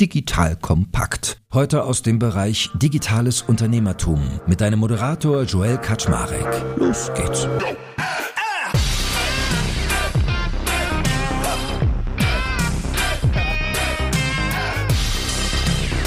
Digital Kompakt. Heute aus dem Bereich Digitales Unternehmertum mit deinem Moderator Joel Kaczmarek. Los geht's.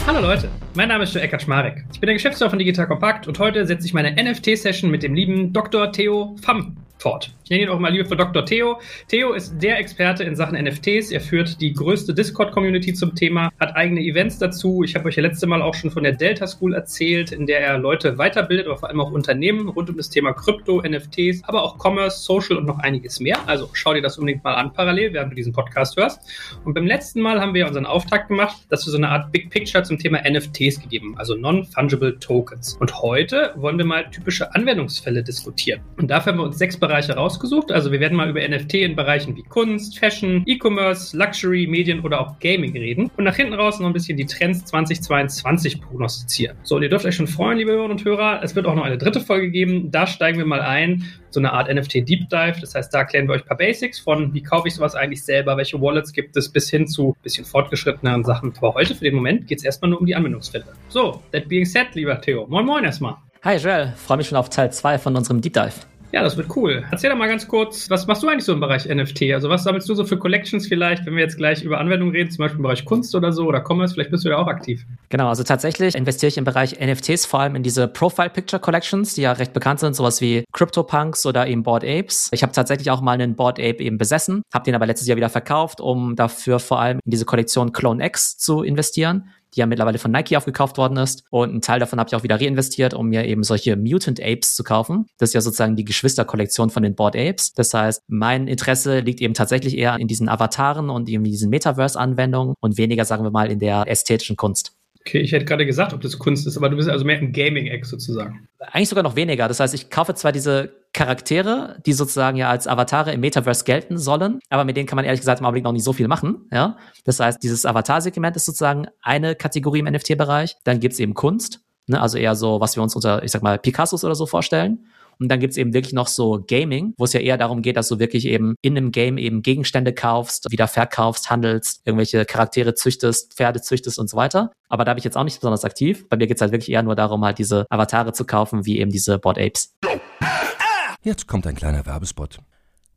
Hallo Leute, mein Name ist Joel Kaczmarek. Ich bin der Geschäftsführer von Digital Kompakt und heute setze ich meine NFT-Session mit dem lieben Dr. Theo Pham fort. Ich nenne ihn auch mal liebevoll Dr. Theo. Theo ist der Experte in Sachen NFTs. Er führt die größte Discord-Community zum Thema, hat eigene Events dazu. Ich habe euch ja letzte Mal auch schon von der Delta School erzählt, in der er Leute weiterbildet, aber vor allem auch Unternehmen rund um das Thema Krypto, NFTs, aber auch Commerce, Social und noch einiges mehr. Also schau dir das unbedingt mal an parallel, während du diesen Podcast hörst. Und beim letzten Mal haben wir unseren Auftakt gemacht, dass wir so eine Art Big Picture zum Thema NFTs gegeben, also Non-Fungible Tokens. Und heute wollen wir mal typische Anwendungsfälle diskutieren. Und dafür haben wir uns sechs Bereiche Bereiche rausgesucht. Also wir werden mal über NFT in Bereichen wie Kunst, Fashion, E-Commerce, Luxury, Medien oder auch Gaming reden. Und nach hinten raus noch ein bisschen die Trends 2022 prognostizieren. So, und ihr dürft euch schon freuen, liebe Hörerinnen und Hörer. Es wird auch noch eine dritte Folge geben. Da steigen wir mal ein. So eine Art NFT Deep Dive. Das heißt, da erklären wir euch ein paar Basics von, wie kaufe ich sowas eigentlich selber, welche Wallets gibt es, bis hin zu ein bisschen fortgeschritteneren Sachen. Aber heute für den Moment geht es erstmal nur um die Anwendungsfälle. So, that being said, lieber Theo. Moin Moin erstmal. Hi Joel, freue mich schon auf Teil 2 von unserem Deep Dive. Ja, das wird cool. Erzähl doch mal ganz kurz, was machst du eigentlich so im Bereich NFT? Also was sammelst du so für Collections vielleicht, wenn wir jetzt gleich über Anwendungen reden, zum Beispiel im Bereich Kunst oder so oder Commerce, vielleicht bist du da auch aktiv. Genau, also tatsächlich investiere ich im Bereich NFTs vor allem in diese Profile Picture Collections, die ja recht bekannt sind, sowas wie CryptoPunks oder eben Bored Apes. Ich habe tatsächlich auch mal einen Bored Ape eben besessen, habe den aber letztes Jahr wieder verkauft, um dafür vor allem in diese Kollektion Clone X zu investieren die ja mittlerweile von Nike aufgekauft worden ist. Und einen Teil davon habe ich auch wieder reinvestiert, um mir eben solche Mutant Apes zu kaufen. Das ist ja sozusagen die Geschwisterkollektion von den Board Apes. Das heißt, mein Interesse liegt eben tatsächlich eher in diesen Avataren und eben diesen Metaverse-Anwendungen und weniger, sagen wir mal, in der ästhetischen Kunst. Okay, ich hätte gerade gesagt, ob das Kunst ist, aber du bist also mehr ein Gaming-Eck sozusagen. Eigentlich sogar noch weniger. Das heißt, ich kaufe zwar diese Charaktere, die sozusagen ja als Avatare im Metaverse gelten sollen, aber mit denen kann man ehrlich gesagt im Augenblick noch nicht so viel machen. Ja? Das heißt, dieses Avatar-Segment ist sozusagen eine Kategorie im NFT-Bereich. Dann gibt's eben Kunst, ne? also eher so, was wir uns unter, ich sag mal, Picassos oder so vorstellen. Und dann gibt's eben wirklich noch so Gaming, wo es ja eher darum geht, dass du wirklich eben in einem Game eben Gegenstände kaufst, wieder verkaufst, handelst, irgendwelche Charaktere züchtest, Pferde züchtest und so weiter. Aber da bin ich jetzt auch nicht besonders aktiv. Bei mir geht's halt wirklich eher nur darum, halt diese Avatare zu kaufen, wie eben diese Board Apes. Jetzt kommt ein kleiner Werbespot.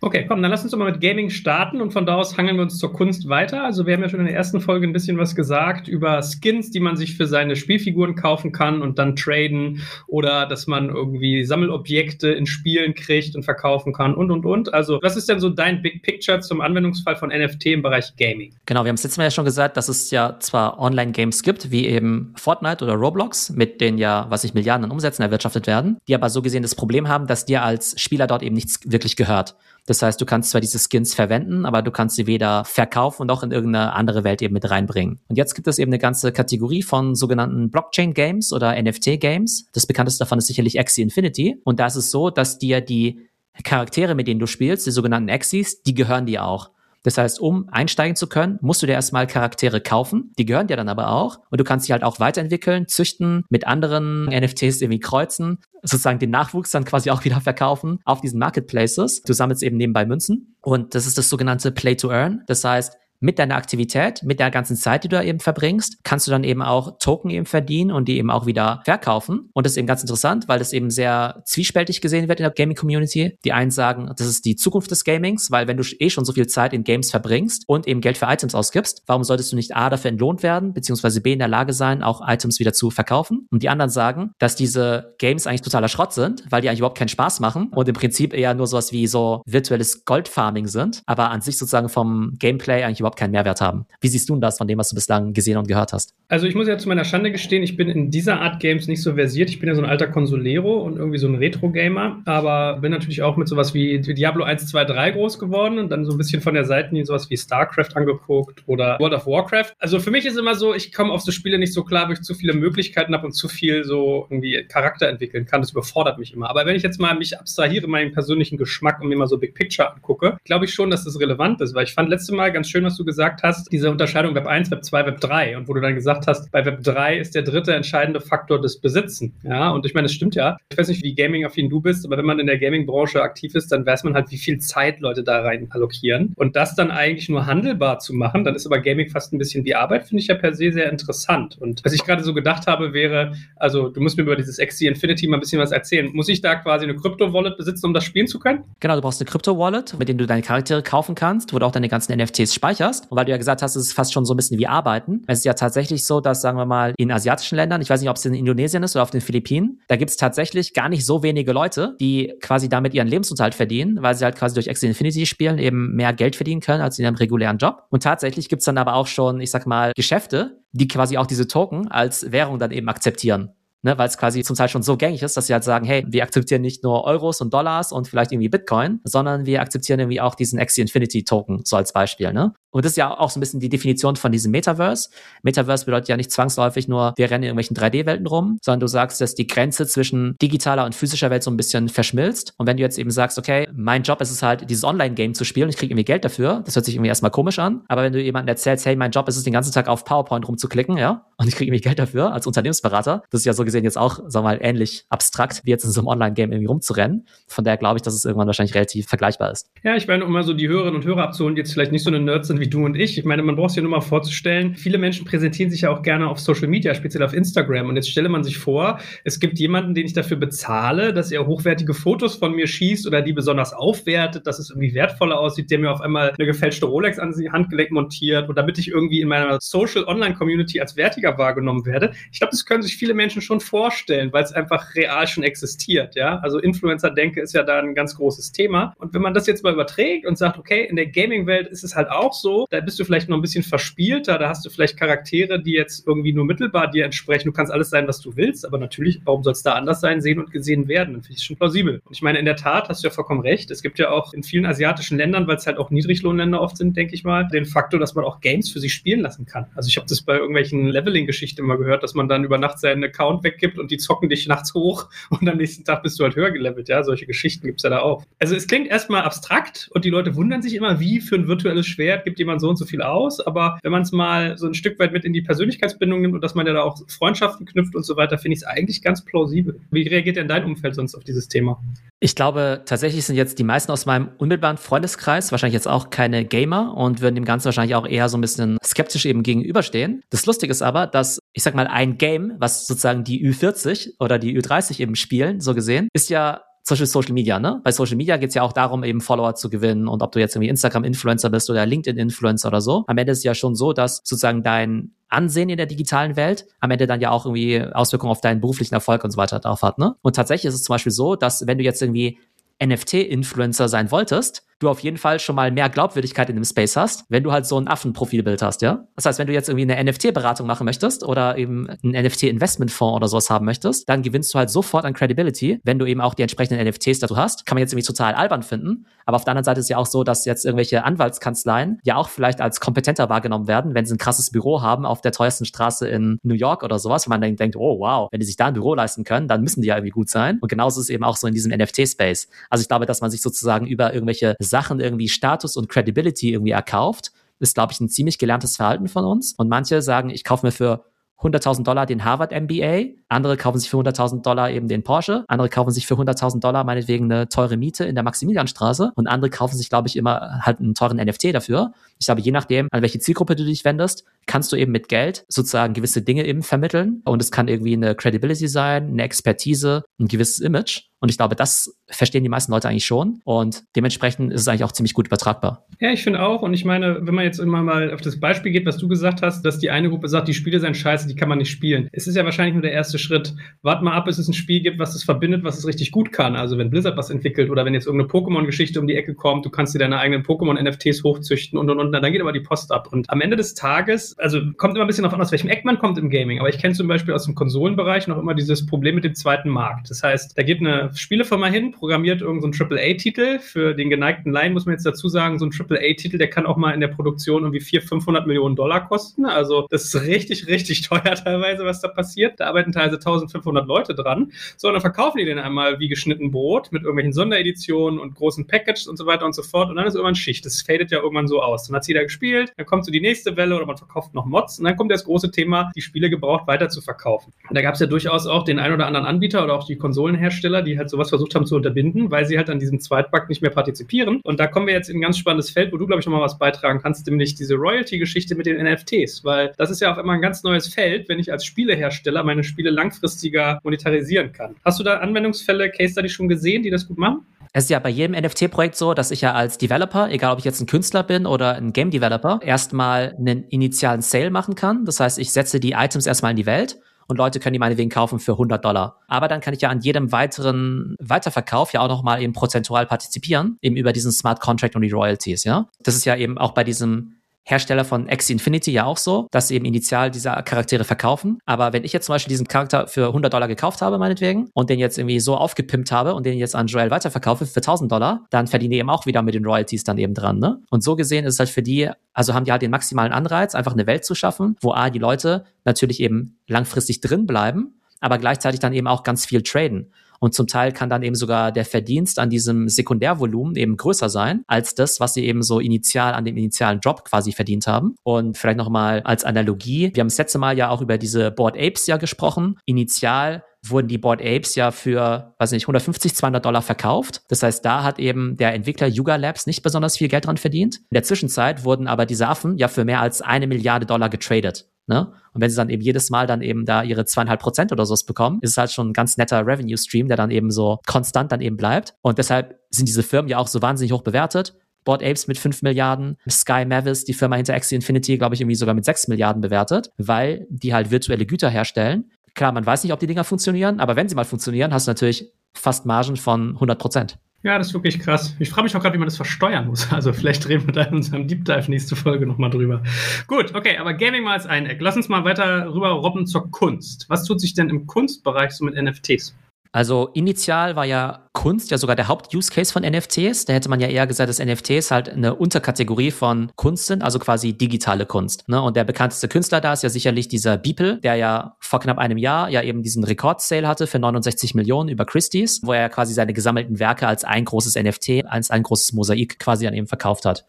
Okay, komm, dann lass uns doch mal mit Gaming starten und von da aus hangeln wir uns zur Kunst weiter. Also wir haben ja schon in der ersten Folge ein bisschen was gesagt über Skins, die man sich für seine Spielfiguren kaufen kann und dann traden oder dass man irgendwie Sammelobjekte in Spielen kriegt und verkaufen kann und und und. Also was ist denn so dein Big Picture zum Anwendungsfall von NFT im Bereich Gaming? Genau, wir haben es letztes Mal ja schon gesagt, dass es ja zwar Online-Games gibt, wie eben Fortnite oder Roblox, mit denen ja, was ich Milliarden an Umsätzen erwirtschaftet werden, die aber so gesehen das Problem haben, dass dir als Spieler dort eben nichts wirklich gehört. Das heißt, du kannst zwar diese Skins verwenden, aber du kannst sie weder verkaufen noch in irgendeine andere Welt eben mit reinbringen. Und jetzt gibt es eben eine ganze Kategorie von sogenannten Blockchain-Games oder NFT-Games. Das bekannteste davon ist sicherlich Axie Infinity. Und da ist es so, dass dir die Charaktere, mit denen du spielst, die sogenannten Axies, die gehören dir auch. Das heißt, um einsteigen zu können, musst du dir erstmal Charaktere kaufen. Die gehören dir dann aber auch. Und du kannst sie halt auch weiterentwickeln, züchten, mit anderen NFTs irgendwie kreuzen, sozusagen den Nachwuchs dann quasi auch wieder verkaufen auf diesen Marketplaces. Du sammelst eben nebenbei Münzen. Und das ist das sogenannte Play to Earn. Das heißt, mit deiner Aktivität, mit der ganzen Zeit, die du da eben verbringst, kannst du dann eben auch Token eben verdienen und die eben auch wieder verkaufen. Und das ist eben ganz interessant, weil das eben sehr zwiespältig gesehen wird in der Gaming-Community. Die einen sagen, das ist die Zukunft des Gamings, weil wenn du eh schon so viel Zeit in Games verbringst und eben Geld für Items ausgibst, warum solltest du nicht A dafür entlohnt werden, beziehungsweise B in der Lage sein, auch Items wieder zu verkaufen? Und die anderen sagen, dass diese Games eigentlich totaler Schrott sind, weil die eigentlich überhaupt keinen Spaß machen und im Prinzip eher nur sowas wie so virtuelles Goldfarming sind, aber an sich sozusagen vom Gameplay eigentlich überhaupt keinen Mehrwert haben. Wie siehst du das von dem, was du bislang gesehen und gehört hast? Also ich muss ja zu meiner Schande gestehen, ich bin in dieser Art Games nicht so versiert. Ich bin ja so ein alter Consolero und irgendwie so ein Retro-Gamer, aber bin natürlich auch mit sowas wie Diablo 1, 2, 3 groß geworden und dann so ein bisschen von der Seite sowas wie StarCraft angeguckt oder World of Warcraft. Also für mich ist immer so, ich komme auf so Spiele nicht so klar, weil ich zu viele Möglichkeiten habe und zu viel so irgendwie Charakter entwickeln kann. Das überfordert mich immer. Aber wenn ich jetzt mal mich abstrahiere, meinen persönlichen Geschmack und mir mal so Big Picture angucke, glaube ich schon, dass das relevant ist, weil ich fand letzte Mal ganz schön, was du gesagt hast, diese Unterscheidung Web 1, Web 2, Web 3 und wo du dann gesagt hast, bei Web 3 ist der dritte entscheidende Faktor das Besitzen. Ja, und ich meine, das stimmt ja. Ich weiß nicht, wie gaming-affin du bist, aber wenn man in der Gaming-Branche aktiv ist, dann weiß man halt, wie viel Zeit Leute da rein allokieren. Und das dann eigentlich nur handelbar zu machen, dann ist aber Gaming fast ein bisschen wie Arbeit, finde ich ja per se sehr interessant. Und was ich gerade so gedacht habe, wäre, also du musst mir über dieses XC Infinity mal ein bisschen was erzählen. Muss ich da quasi eine Krypto-Wallet besitzen, um das spielen zu können? Genau, du brauchst eine Krypto-Wallet, mit der du deine Charaktere kaufen kannst, wo du auch deine ganzen NFTs speicherst. Und weil du ja gesagt hast, es ist fast schon so ein bisschen wie Arbeiten. Es ist ja tatsächlich so, dass, sagen wir mal, in asiatischen Ländern, ich weiß nicht, ob es in Indonesien ist oder auf den Philippinen, da gibt es tatsächlich gar nicht so wenige Leute, die quasi damit ihren Lebensunterhalt verdienen, weil sie halt quasi durch Axie Infinity spielen, eben mehr Geld verdienen können als in einem regulären Job. Und tatsächlich gibt es dann aber auch schon, ich sag mal, Geschäfte, die quasi auch diese Token als Währung dann eben akzeptieren. Ne, weil es quasi zum Teil schon so gängig ist, dass sie halt sagen, hey, wir akzeptieren nicht nur Euros und Dollars und vielleicht irgendwie Bitcoin, sondern wir akzeptieren irgendwie auch diesen Axie Infinity Token, so als Beispiel. Ne? Und das ist ja auch so ein bisschen die Definition von diesem Metaverse. Metaverse bedeutet ja nicht zwangsläufig nur, wir rennen in irgendwelchen 3D-Welten rum, sondern du sagst, dass die Grenze zwischen digitaler und physischer Welt so ein bisschen verschmilzt. Und wenn du jetzt eben sagst, okay, mein Job ist es halt, dieses Online-Game zu spielen, ich kriege irgendwie Geld dafür, das hört sich irgendwie erstmal komisch an. Aber wenn du jemandem erzählst, hey, mein Job ist es, den ganzen Tag auf PowerPoint rumzuklicken, ja, und ich kriege irgendwie Geld dafür als Unternehmensberater, das ist ja so gesehen jetzt auch, sagen wir mal, ähnlich abstrakt, wie jetzt in so einem Online-Game irgendwie rumzurennen. Von daher glaube ich, dass es irgendwann wahrscheinlich relativ vergleichbar ist. Ja, ich meine, um mal so die Hörerinnen und Hörer abzuholen, die jetzt vielleicht nicht so eine Nerds sind wie du und ich. Ich meine, man braucht sich ja nur mal vorzustellen, viele Menschen präsentieren sich ja auch gerne auf Social Media, speziell auf Instagram. Und jetzt stelle man sich vor, es gibt jemanden, den ich dafür bezahle, dass er hochwertige Fotos von mir schießt oder die besonders aufwertet, dass es irgendwie wertvoller aussieht, der mir auf einmal eine gefälschte Rolex an die Handgelenk montiert und damit ich irgendwie in meiner Social Online Community als wertiger wahrgenommen werde. Ich glaube, das können sich viele Menschen schon vorstellen, weil es einfach real schon existiert, ja. Also Influencer-Denke ist ja da ein ganz großes Thema. Und wenn man das jetzt mal überträgt und sagt, okay, in der Gaming-Welt ist es halt auch so, da bist du vielleicht noch ein bisschen verspielter, da hast du vielleicht Charaktere, die jetzt irgendwie nur mittelbar dir entsprechen. Du kannst alles sein, was du willst, aber natürlich, warum soll es da anders sein, sehen und gesehen werden? Dann finde ich es schon plausibel. Und ich meine, in der Tat hast du ja vollkommen recht. Es gibt ja auch in vielen asiatischen Ländern, weil es halt auch Niedriglohnländer oft sind, denke ich mal, den Faktor, dass man auch Games für sich spielen lassen kann. Also ich habe das bei irgendwelchen Leveling-Geschichten immer gehört, dass man dann über Nacht seinen Account weggibt und die zocken dich nachts hoch und am nächsten Tag bist du halt höher gelevelt. Ja, solche Geschichten gibt es ja da auch. Also es klingt erstmal abstrakt und die Leute wundern sich immer, wie für ein virtuelles Schwert gibt jemand so und so viel aus. Aber wenn man es mal so ein Stück weit mit in die Persönlichkeitsbindung nimmt und dass man ja da auch Freundschaften knüpft und so weiter, finde ich es eigentlich ganz plausibel. Wie reagiert denn dein Umfeld sonst auf dieses Thema? Ich glaube, tatsächlich sind jetzt die meisten aus meinem unmittelbaren Freundeskreis wahrscheinlich jetzt auch keine Gamer und würden dem Ganzen wahrscheinlich auch eher so ein bisschen skeptisch eben gegenüberstehen. Das Lustige ist aber, dass ich sag mal, ein Game, was sozusagen die Ü40 oder die Ü30 eben spielen, so gesehen, ist ja Beispiel Social Media, ne? Bei Social Media geht's ja auch darum, eben Follower zu gewinnen und ob du jetzt irgendwie Instagram-Influencer bist oder LinkedIn-Influencer oder so. Am Ende ist es ja schon so, dass sozusagen dein Ansehen in der digitalen Welt am Ende dann ja auch irgendwie Auswirkungen auf deinen beruflichen Erfolg und so weiter drauf hat, ne? Und tatsächlich ist es zum Beispiel so, dass wenn du jetzt irgendwie NFT-Influencer sein wolltest, du auf jeden Fall schon mal mehr Glaubwürdigkeit in dem Space hast, wenn du halt so ein Affenprofilbild hast, ja? Das heißt, wenn du jetzt irgendwie eine NFT-Beratung machen möchtest oder eben einen NFT-Investmentfonds oder sowas haben möchtest, dann gewinnst du halt sofort an Credibility, wenn du eben auch die entsprechenden NFTs dazu hast. Kann man jetzt irgendwie total albern finden, aber auf der anderen Seite ist ja auch so, dass jetzt irgendwelche Anwaltskanzleien ja auch vielleicht als kompetenter wahrgenommen werden, wenn sie ein krasses Büro haben auf der teuersten Straße in New York oder sowas, wo man dann denkt, oh wow, wenn die sich da ein Büro leisten können, dann müssen die ja irgendwie gut sein. Und genauso ist es eben auch so in diesem NFT-Space. Also ich glaube, dass man sich sozusagen über irgendwelche Sachen irgendwie Status und Credibility irgendwie erkauft, ist, glaube ich, ein ziemlich gelerntes Verhalten von uns. Und manche sagen, ich kaufe mir für 100.000 Dollar den Harvard MBA, andere kaufen sich für 100.000 Dollar eben den Porsche, andere kaufen sich für 100.000 Dollar meinetwegen eine teure Miete in der Maximilianstraße und andere kaufen sich, glaube ich, immer halt einen teuren NFT dafür. Ich glaube, je nachdem, an welche Zielgruppe du dich wendest, kannst du eben mit Geld sozusagen gewisse Dinge eben vermitteln und es kann irgendwie eine Credibility sein, eine Expertise, ein gewisses Image. Und ich glaube, das verstehen die meisten Leute eigentlich schon. Und dementsprechend ist es eigentlich auch ziemlich gut übertragbar. Ja, ich finde auch. Und ich meine, wenn man jetzt immer mal auf das Beispiel geht, was du gesagt hast, dass die eine Gruppe sagt, die Spiele sind scheiße, die kann man nicht spielen. Es ist ja wahrscheinlich nur der erste Schritt. Wart mal ab, bis es ein Spiel gibt, was es verbindet, was es richtig gut kann. Also wenn Blizzard was entwickelt oder wenn jetzt irgendeine Pokémon-Geschichte um die Ecke kommt, du kannst dir deine eigenen Pokémon-NFTs hochzüchten und und und, dann geht aber die Post ab. Und am Ende des Tages, also kommt immer ein bisschen davon aus welchem Eck man kommt im Gaming. Aber ich kenne zum Beispiel aus dem Konsolenbereich noch immer dieses Problem mit dem zweiten Markt. Das heißt, da geht eine Spielefirma hin, programmiert irgendein so AAA-Titel. Für den geneigten Laien muss man jetzt dazu sagen, so ein AAA-Titel, der kann auch mal in der Produktion irgendwie 400, 500 Millionen Dollar kosten. Also das ist richtig, richtig teuer teilweise, was da passiert. Da arbeiten teilweise 1500 Leute dran. So, und dann verkaufen die den einmal wie geschnitten Brot mit irgendwelchen Sondereditionen und großen Packages und so weiter und so fort. Und dann ist irgendwann Schicht. Das fadet ja irgendwann so aus. Dann hat jeder gespielt, dann kommt so die nächste Welle oder man verkauft noch Mods und dann kommt das große Thema, die Spiele gebraucht weiter zu verkaufen. Und da gab es ja durchaus auch den ein oder anderen Anbieter oder auch die Konsolenhersteller, die halt sowas versucht haben zu unterbinden, weil sie halt an diesem Zweitmarkt nicht mehr partizipieren. Und da kommen wir jetzt in ein ganz spannendes Feld, wo du, glaube ich, nochmal was beitragen kannst, nämlich diese Royalty-Geschichte mit den NFTs, weil das ist ja auf einmal ein ganz neues Feld, wenn ich als Spielehersteller meine Spiele langfristiger monetarisieren kann. Hast du da Anwendungsfälle, Case Study schon gesehen, die das gut machen? Es ist ja bei jedem NFT-Projekt so, dass ich ja als Developer, egal ob ich jetzt ein Künstler bin oder ein Game Developer, erstmal einen initialen Sale machen kann. Das heißt, ich setze die Items erstmal in die Welt und Leute können die meinetwegen kaufen für 100 Dollar. Aber dann kann ich ja an jedem weiteren Weiterverkauf ja auch nochmal eben prozentual partizipieren, eben über diesen Smart Contract und die Royalties, ja. Das ist ja eben auch bei diesem Hersteller von Axie Infinity ja auch so, dass sie eben initial diese Charaktere verkaufen. Aber wenn ich jetzt zum Beispiel diesen Charakter für 100 Dollar gekauft habe, meinetwegen, und den jetzt irgendwie so aufgepimpt habe und den jetzt an Joel weiterverkaufe für 1000 Dollar, dann verdiene ich eben auch wieder mit den Royalties dann eben dran, ne? Und so gesehen ist es halt für die, also haben die halt den maximalen Anreiz, einfach eine Welt zu schaffen, wo A, die Leute natürlich eben langfristig drin bleiben, aber gleichzeitig dann eben auch ganz viel traden. Und zum Teil kann dann eben sogar der Verdienst an diesem Sekundärvolumen eben größer sein als das, was sie eben so initial an dem initialen Job quasi verdient haben. Und vielleicht nochmal als Analogie. Wir haben das letzte Mal ja auch über diese Board Apes ja gesprochen. Initial wurden die Board Apes ja für, weiß nicht, 150, 200 Dollar verkauft. Das heißt, da hat eben der Entwickler Yuga Labs nicht besonders viel Geld dran verdient. In der Zwischenzeit wurden aber diese Affen ja für mehr als eine Milliarde Dollar getradet. Ne? Und wenn sie dann eben jedes Mal dann eben da ihre zweieinhalb Prozent oder sowas bekommen, ist es halt schon ein ganz netter Revenue-Stream, der dann eben so konstant dann eben bleibt. Und deshalb sind diese Firmen ja auch so wahnsinnig hoch bewertet. Board Apes mit 5 Milliarden, Sky Mavis, die Firma hinter Axie Infinity, glaube ich, irgendwie sogar mit 6 Milliarden bewertet, weil die halt virtuelle Güter herstellen. Klar, man weiß nicht, ob die Dinger funktionieren, aber wenn sie mal funktionieren, hast du natürlich fast Margen von 100 Prozent. Ja, das ist wirklich krass. Ich frage mich auch gerade, wie man das versteuern muss. Also vielleicht reden wir da in unserem Deep Dive nächste Folge nochmal drüber. Gut, okay, aber Gaming mal als ein Eck. Lass uns mal weiter rüber robben zur Kunst. Was tut sich denn im Kunstbereich so mit NFTs? Also initial war ja Kunst ja sogar der Haupt-Use-Case von NFTs. Da hätte man ja eher gesagt, dass NFTs halt eine Unterkategorie von Kunst sind, also quasi digitale Kunst. Ne? Und der bekannteste Künstler da ist ja sicherlich dieser Beeple, der ja vor knapp einem Jahr ja eben diesen Rekord-Sale hatte für 69 Millionen über Christie's, wo er quasi seine gesammelten Werke als ein großes NFT, als ein großes Mosaik quasi an eben verkauft hat.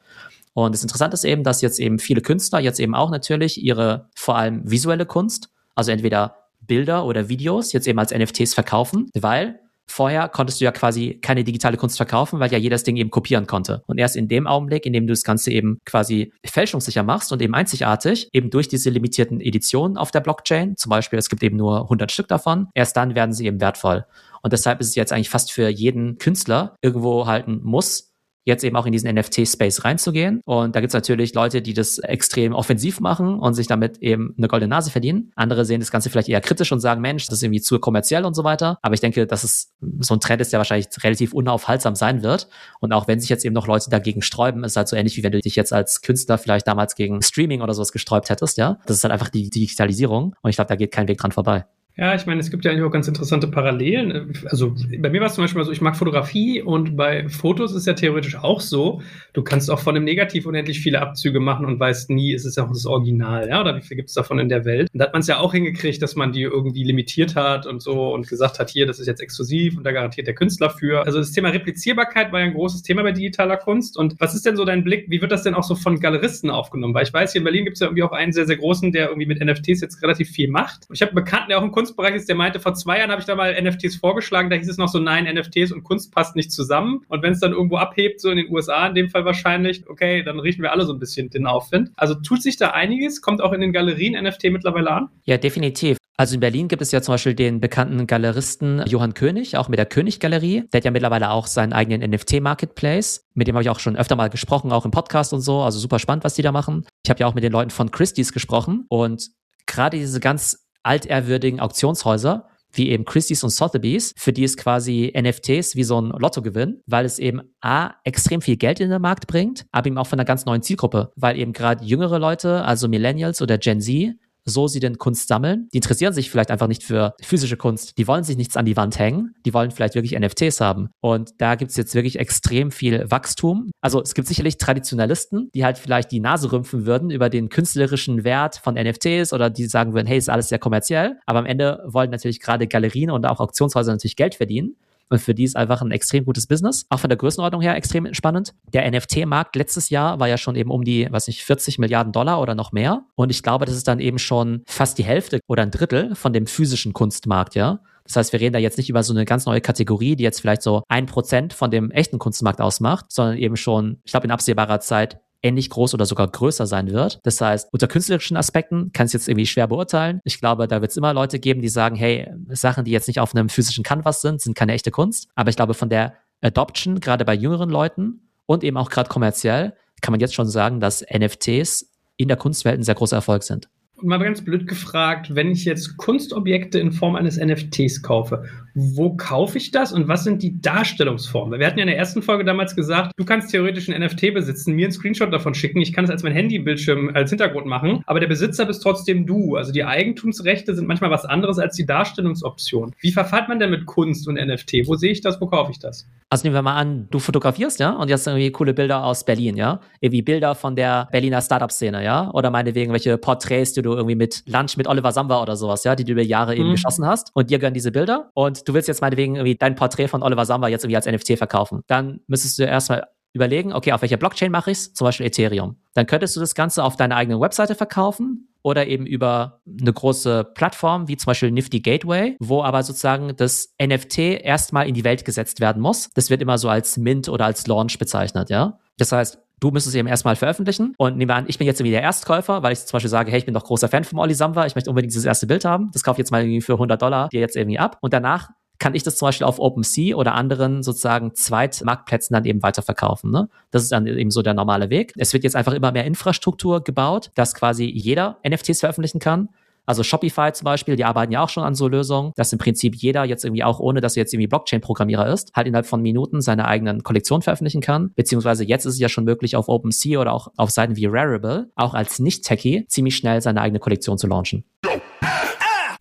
Und das Interessante ist eben, dass jetzt eben viele Künstler jetzt eben auch natürlich ihre vor allem visuelle Kunst, also entweder Bilder oder Videos jetzt eben als NFTs verkaufen, weil Vorher konntest du ja quasi keine digitale Kunst verkaufen, weil ja jedes Ding eben kopieren konnte. Und erst in dem Augenblick, in dem du das Ganze eben quasi fälschungssicher machst und eben einzigartig, eben durch diese limitierten Editionen auf der Blockchain, zum Beispiel es gibt eben nur 100 Stück davon, erst dann werden sie eben wertvoll. Und deshalb ist es jetzt eigentlich fast für jeden Künstler irgendwo halt ein Muss, jetzt eben auch in diesen NFT-Space reinzugehen. Und da gibt es natürlich Leute, die das extrem offensiv machen und sich damit eben eine goldene Nase verdienen. Andere sehen das Ganze vielleicht eher kritisch und sagen, Mensch, das ist irgendwie zu kommerziell und so weiter. Aber ich denke, dass es so ein Trend ist, der wahrscheinlich relativ unaufhaltsam sein wird. Und auch wenn sich jetzt eben noch Leute dagegen sträuben, ist halt so ähnlich wie wenn du dich jetzt als Künstler vielleicht damals gegen Streaming oder sowas gesträubt hättest, ja. Das ist halt einfach die Digitalisierung. Und ich glaube, da geht kein Weg dran vorbei. Ja, ich meine, es gibt ja eigentlich auch ganz interessante Parallelen. Also bei mir war es zum Beispiel so, ich mag Fotografie und bei Fotos ist ja theoretisch auch so, du kannst auch von einem Negativ unendlich viele Abzüge machen und weißt nie, ist es ja auch das Original, ja, oder wie viel gibt es davon in der Welt? Und da hat man es ja auch hingekriegt, dass man die irgendwie limitiert hat und so und gesagt hat, hier, das ist jetzt exklusiv und da garantiert der Künstler für. Also das Thema Replizierbarkeit war ja ein großes Thema bei digitaler Kunst. Und was ist denn so dein Blick, wie wird das denn auch so von Galeristen aufgenommen? Weil ich weiß, hier in Berlin gibt es ja irgendwie auch einen sehr, sehr großen, der irgendwie mit NFTs jetzt relativ viel macht. Und ich habe einen Bekannten, der auch im Kunst Kunstbereich ist, der meinte, vor zwei Jahren habe ich da mal NFTs vorgeschlagen, da hieß es noch so, nein, NFTs und Kunst passt nicht zusammen. Und wenn es dann irgendwo abhebt, so in den USA in dem Fall wahrscheinlich, okay, dann riechen wir alle so ein bisschen den Aufwind. Also tut sich da einiges, kommt auch in den Galerien NFT mittlerweile an? Ja, definitiv. Also in Berlin gibt es ja zum Beispiel den bekannten Galeristen Johann König, auch mit der König-Galerie. Der hat ja mittlerweile auch seinen eigenen NFT-Marketplace. Mit dem habe ich auch schon öfter mal gesprochen, auch im Podcast und so. Also super spannend, was die da machen. Ich habe ja auch mit den Leuten von Christie's gesprochen und gerade diese ganz altehrwürdigen Auktionshäuser, wie eben Christie's und Sotheby's, für die es quasi NFTs wie so ein Lottogewinn, weil es eben A, extrem viel Geld in den Markt bringt, aber eben auch von einer ganz neuen Zielgruppe, weil eben gerade jüngere Leute, also Millennials oder Gen Z, so sie denn Kunst sammeln. Die interessieren sich vielleicht einfach nicht für physische Kunst. Die wollen sich nichts an die Wand hängen. Die wollen vielleicht wirklich NFTs haben. Und da gibt es jetzt wirklich extrem viel Wachstum. Also es gibt sicherlich Traditionalisten, die halt vielleicht die Nase rümpfen würden über den künstlerischen Wert von NFTs oder die sagen würden, hey, ist alles sehr kommerziell. Aber am Ende wollen natürlich gerade Galerien und auch Auktionshäuser natürlich Geld verdienen. Und für die ist einfach ein extrem gutes Business. Auch von der Größenordnung her extrem spannend. Der NFT-Markt letztes Jahr war ja schon eben um die, was nicht, 40 Milliarden Dollar oder noch mehr. Und ich glaube, das ist dann eben schon fast die Hälfte oder ein Drittel von dem physischen Kunstmarkt, ja. Das heißt, wir reden da jetzt nicht über so eine ganz neue Kategorie, die jetzt vielleicht so ein Prozent von dem echten Kunstmarkt ausmacht, sondern eben schon, ich glaube, in absehbarer Zeit ähnlich groß oder sogar größer sein wird. Das heißt, unter künstlerischen Aspekten kann es jetzt irgendwie schwer beurteilen. Ich glaube, da wird es immer Leute geben, die sagen, hey, Sachen, die jetzt nicht auf einem physischen Canvas sind, sind keine echte Kunst. Aber ich glaube, von der Adoption, gerade bei jüngeren Leuten und eben auch gerade kommerziell, kann man jetzt schon sagen, dass NFTs in der Kunstwelt ein sehr großer Erfolg sind. Mal ganz blöd gefragt, wenn ich jetzt Kunstobjekte in Form eines NFTs kaufe, wo kaufe ich das und was sind die Darstellungsformen? Wir hatten ja in der ersten Folge damals gesagt, du kannst theoretisch ein NFT besitzen, mir einen Screenshot davon schicken, ich kann es als mein Handybildschirm als Hintergrund machen, aber der Besitzer bist trotzdem du. Also die Eigentumsrechte sind manchmal was anderes als die Darstellungsoption. Wie verfahrt man denn mit Kunst und NFT? Wo sehe ich das? Wo kaufe ich das? Also nehmen wir mal an, du fotografierst, ja, und jetzt irgendwie coole Bilder aus Berlin, ja, irgendwie Bilder von der Berliner Startup-Szene, ja, oder meinetwegen welche Porträts, die du irgendwie mit Lunch mit Oliver Samba oder sowas, ja, die du über Jahre eben mhm. geschossen hast und dir gönnen diese Bilder und du willst jetzt meinetwegen irgendwie dein Porträt von Oliver Samba jetzt irgendwie als NFT verkaufen. Dann müsstest du erstmal überlegen, okay, auf welcher Blockchain mache ich es? Zum Beispiel Ethereum. Dann könntest du das Ganze auf deiner eigenen Webseite verkaufen oder eben über eine große Plattform wie zum Beispiel Nifty Gateway, wo aber sozusagen das NFT erstmal in die Welt gesetzt werden muss. Das wird immer so als Mint oder als Launch bezeichnet, ja. Das heißt, du müsstest es eben erstmal veröffentlichen und nehmen wir an, ich bin jetzt irgendwie der Erstkäufer, weil ich zum Beispiel sage, hey, ich bin doch großer Fan von Olli Samba, ich möchte unbedingt dieses erste Bild haben, das kaufe ich jetzt mal irgendwie für 100 Dollar dir jetzt irgendwie ab und danach kann ich das zum Beispiel auf OpenSea oder anderen sozusagen Zweitmarktplätzen dann eben weiterverkaufen. Ne? Das ist dann eben so der normale Weg. Es wird jetzt einfach immer mehr Infrastruktur gebaut, dass quasi jeder NFTs veröffentlichen kann. Also Shopify zum Beispiel, die arbeiten ja auch schon an so Lösungen, dass im Prinzip jeder jetzt irgendwie auch, ohne dass er jetzt irgendwie Blockchain-Programmierer ist, halt innerhalb von Minuten seine eigenen Kollektionen veröffentlichen kann. Beziehungsweise jetzt ist es ja schon möglich, auf OpenSea oder auch auf Seiten wie Rarible, auch als Nicht-Techie, ziemlich schnell seine eigene Kollektion zu launchen.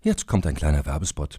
Jetzt kommt ein kleiner Werbespot.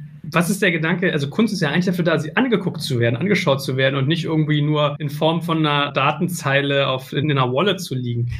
was ist der Gedanke? Also Kunst ist ja eigentlich dafür da, sie angeguckt zu werden, angeschaut zu werden und nicht irgendwie nur in Form von einer Datenzeile auf, in einer Wallet zu liegen.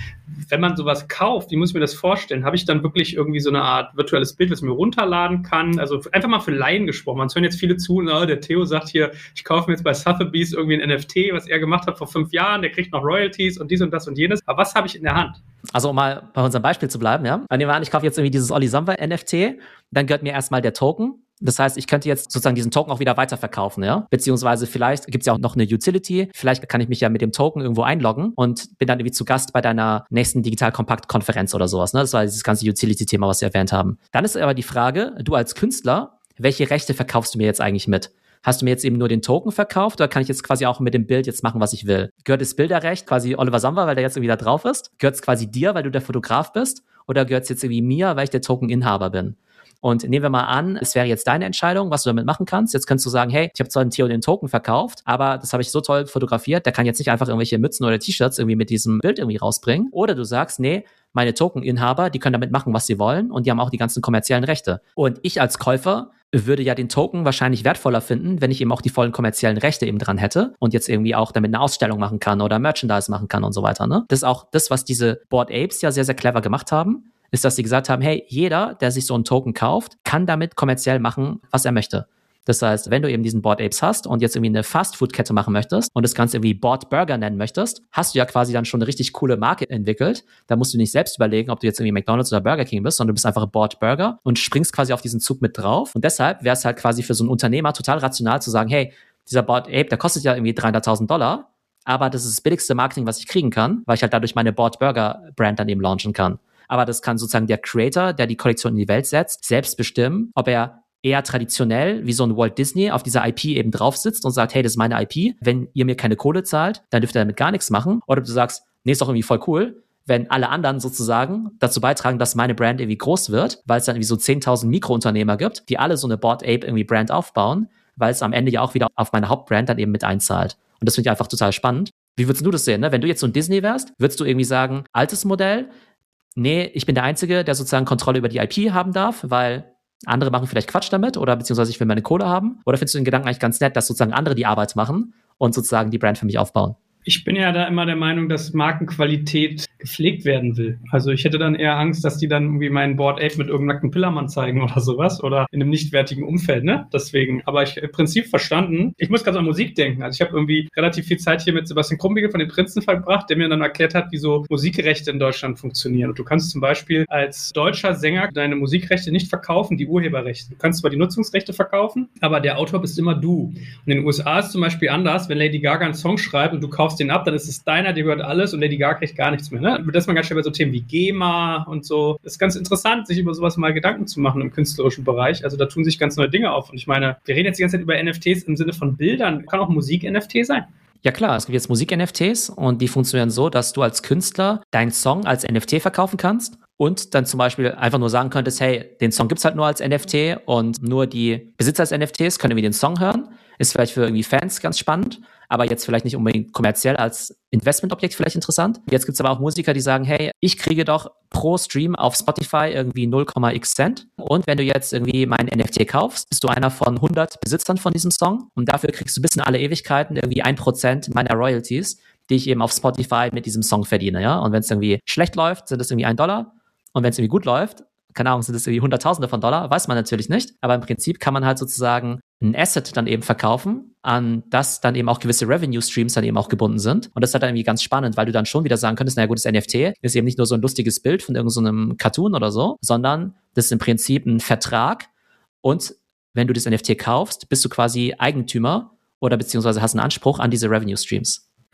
Wenn man sowas kauft, wie muss ich mir das vorstellen? Habe ich dann wirklich irgendwie so eine Art virtuelles Bild, was ich mir runterladen kann? Also einfach mal für Laien gesprochen. Man hören jetzt viele zu, na, der Theo sagt hier, ich kaufe mir jetzt bei Sotheby's irgendwie ein NFT, was er gemacht hat vor fünf Jahren, der kriegt noch Royalties und dies und das und jenes. Aber was habe ich in der Hand? Also um mal bei unserem Beispiel zu bleiben, ja. Nehmen wir an, ich kaufe jetzt irgendwie dieses Olli Samba NFT, dann gehört mir erstmal der Token das heißt, ich könnte jetzt sozusagen diesen Token auch wieder weiterverkaufen, ja? Beziehungsweise vielleicht gibt es ja auch noch eine Utility. Vielleicht kann ich mich ja mit dem Token irgendwo einloggen und bin dann irgendwie zu Gast bei deiner nächsten Digital Kompakt Konferenz oder sowas. Ne? Das war dieses ganze Utility-Thema, was wir erwähnt haben. Dann ist aber die Frage, du als Künstler, welche Rechte verkaufst du mir jetzt eigentlich mit? Hast du mir jetzt eben nur den Token verkauft oder kann ich jetzt quasi auch mit dem Bild jetzt machen, was ich will? Gehört das Bilderrecht quasi Oliver Samba, weil der jetzt irgendwie da drauf ist? Gehört es quasi dir, weil du der Fotograf bist? Oder gehört es jetzt irgendwie mir, weil ich der Tokeninhaber bin? Und nehmen wir mal an, es wäre jetzt deine Entscheidung, was du damit machen kannst. Jetzt kannst du sagen, hey, ich habe zwar einen Theo den Token verkauft, aber das habe ich so toll fotografiert, der kann jetzt nicht einfach irgendwelche Mützen oder T-Shirts irgendwie mit diesem Bild irgendwie rausbringen. Oder du sagst, nee, meine Token-Inhaber, die können damit machen, was sie wollen und die haben auch die ganzen kommerziellen Rechte. Und ich als Käufer würde ja den Token wahrscheinlich wertvoller finden, wenn ich eben auch die vollen kommerziellen Rechte eben dran hätte und jetzt irgendwie auch damit eine Ausstellung machen kann oder Merchandise machen kann und so weiter. Ne? Das ist auch das, was diese Board Apes ja sehr, sehr clever gemacht haben ist, dass sie gesagt haben, hey, jeder, der sich so einen Token kauft, kann damit kommerziell machen, was er möchte. Das heißt, wenn du eben diesen Board Apes hast und jetzt irgendwie eine Fastfood-Kette machen möchtest und das Ganze irgendwie Board Burger nennen möchtest, hast du ja quasi dann schon eine richtig coole Marke entwickelt. Da musst du nicht selbst überlegen, ob du jetzt irgendwie McDonald's oder Burger King bist, sondern du bist einfach Board Burger und springst quasi auf diesen Zug mit drauf. Und deshalb wäre es halt quasi für so einen Unternehmer total rational zu sagen, hey, dieser Board Ape, der kostet ja irgendwie 300.000 Dollar, aber das ist das billigste Marketing, was ich kriegen kann, weil ich halt dadurch meine Board Burger Brand dann eben launchen kann aber das kann sozusagen der Creator, der die Kollektion in die Welt setzt, selbst bestimmen, ob er eher traditionell wie so ein Walt Disney auf dieser IP eben drauf sitzt und sagt, hey, das ist meine IP. Wenn ihr mir keine Kohle zahlt, dann dürft ihr damit gar nichts machen. Oder du sagst, nee, ist doch irgendwie voll cool, wenn alle anderen sozusagen dazu beitragen, dass meine Brand irgendwie groß wird, weil es dann irgendwie so 10.000 Mikrounternehmer gibt, die alle so eine Board Ape irgendwie Brand aufbauen, weil es am Ende ja auch wieder auf meine Hauptbrand dann eben mit einzahlt. Und das finde ich einfach total spannend. Wie würdest du das sehen? Ne? Wenn du jetzt so ein Disney wärst, würdest du irgendwie sagen, altes Modell, nee, ich bin der Einzige, der sozusagen Kontrolle über die IP haben darf, weil andere machen vielleicht Quatsch damit oder beziehungsweise ich will meine Kohle haben? Oder findest du den Gedanken eigentlich ganz nett, dass sozusagen andere die Arbeit machen und sozusagen die Brand für mich aufbauen? Ich bin ja da immer der Meinung, dass Markenqualität gepflegt werden will. Also ich hätte dann eher Angst, dass die dann irgendwie meinen Board 8 mit irgendeinem nackten Pillermann zeigen oder sowas oder in einem nichtwertigen Umfeld, ne? Deswegen, aber ich im Prinzip verstanden. Ich muss ganz an Musik denken. Also ich habe irgendwie relativ viel Zeit hier mit Sebastian Krumbiegel von den Prinzen verbracht, der mir dann erklärt hat, wie so Musikrechte in Deutschland funktionieren. Und du kannst zum Beispiel als deutscher Sänger deine Musikrechte nicht verkaufen, die Urheberrechte. Du kannst zwar die Nutzungsrechte verkaufen, aber der Autor bist immer du. Und in den USA ist zum Beispiel anders, wenn Lady Gaga einen Song schreibt und du kaufst den ab, dann ist es deiner, der gehört alles und Lady Gaga kriegt gar nichts mehr. Ne? Das ist man ganz schnell bei so Themen wie GEMA und so. Das ist ganz interessant, sich über sowas mal Gedanken zu machen im künstlerischen Bereich. Also da tun sich ganz neue Dinge auf. Und ich meine, wir reden jetzt die ganze Zeit über NFTs im Sinne von Bildern. Kann auch Musik-NFT sein. Ja klar, es gibt jetzt Musik-NFTs und die funktionieren so, dass du als Künstler deinen Song als NFT verkaufen kannst und dann zum Beispiel einfach nur sagen könntest, hey, den Song gibt es halt nur als NFT und nur die Besitzer als NFTs können irgendwie den Song hören. Ist vielleicht für irgendwie Fans ganz spannend, aber jetzt vielleicht nicht unbedingt kommerziell als Investmentobjekt vielleicht interessant. Jetzt gibt es aber auch Musiker, die sagen, hey, ich kriege doch pro Stream auf Spotify irgendwie 0,x Cent. Und wenn du jetzt irgendwie mein NFT kaufst, bist du einer von 100 Besitzern von diesem Song und dafür kriegst du bis in alle Ewigkeiten irgendwie ein Prozent meiner Royalties, die ich eben auf Spotify mit diesem Song verdiene, ja. Und wenn es irgendwie schlecht läuft, sind es irgendwie ein Dollar. Und wenn es irgendwie gut läuft, keine Ahnung, sind es irgendwie Hunderttausende von Dollar, weiß man natürlich nicht. Aber im Prinzip kann man halt sozusagen ein Asset dann eben verkaufen, an das dann eben auch gewisse Revenue Streams dann eben auch gebunden sind. Und das ist halt dann irgendwie ganz spannend, weil du dann schon wieder sagen könntest, naja gut, das NFT ist eben nicht nur so ein lustiges Bild von irgendeinem so Cartoon oder so, sondern das ist im Prinzip ein Vertrag. Und wenn du das NFT kaufst, bist du quasi Eigentümer oder beziehungsweise hast einen Anspruch an diese Revenue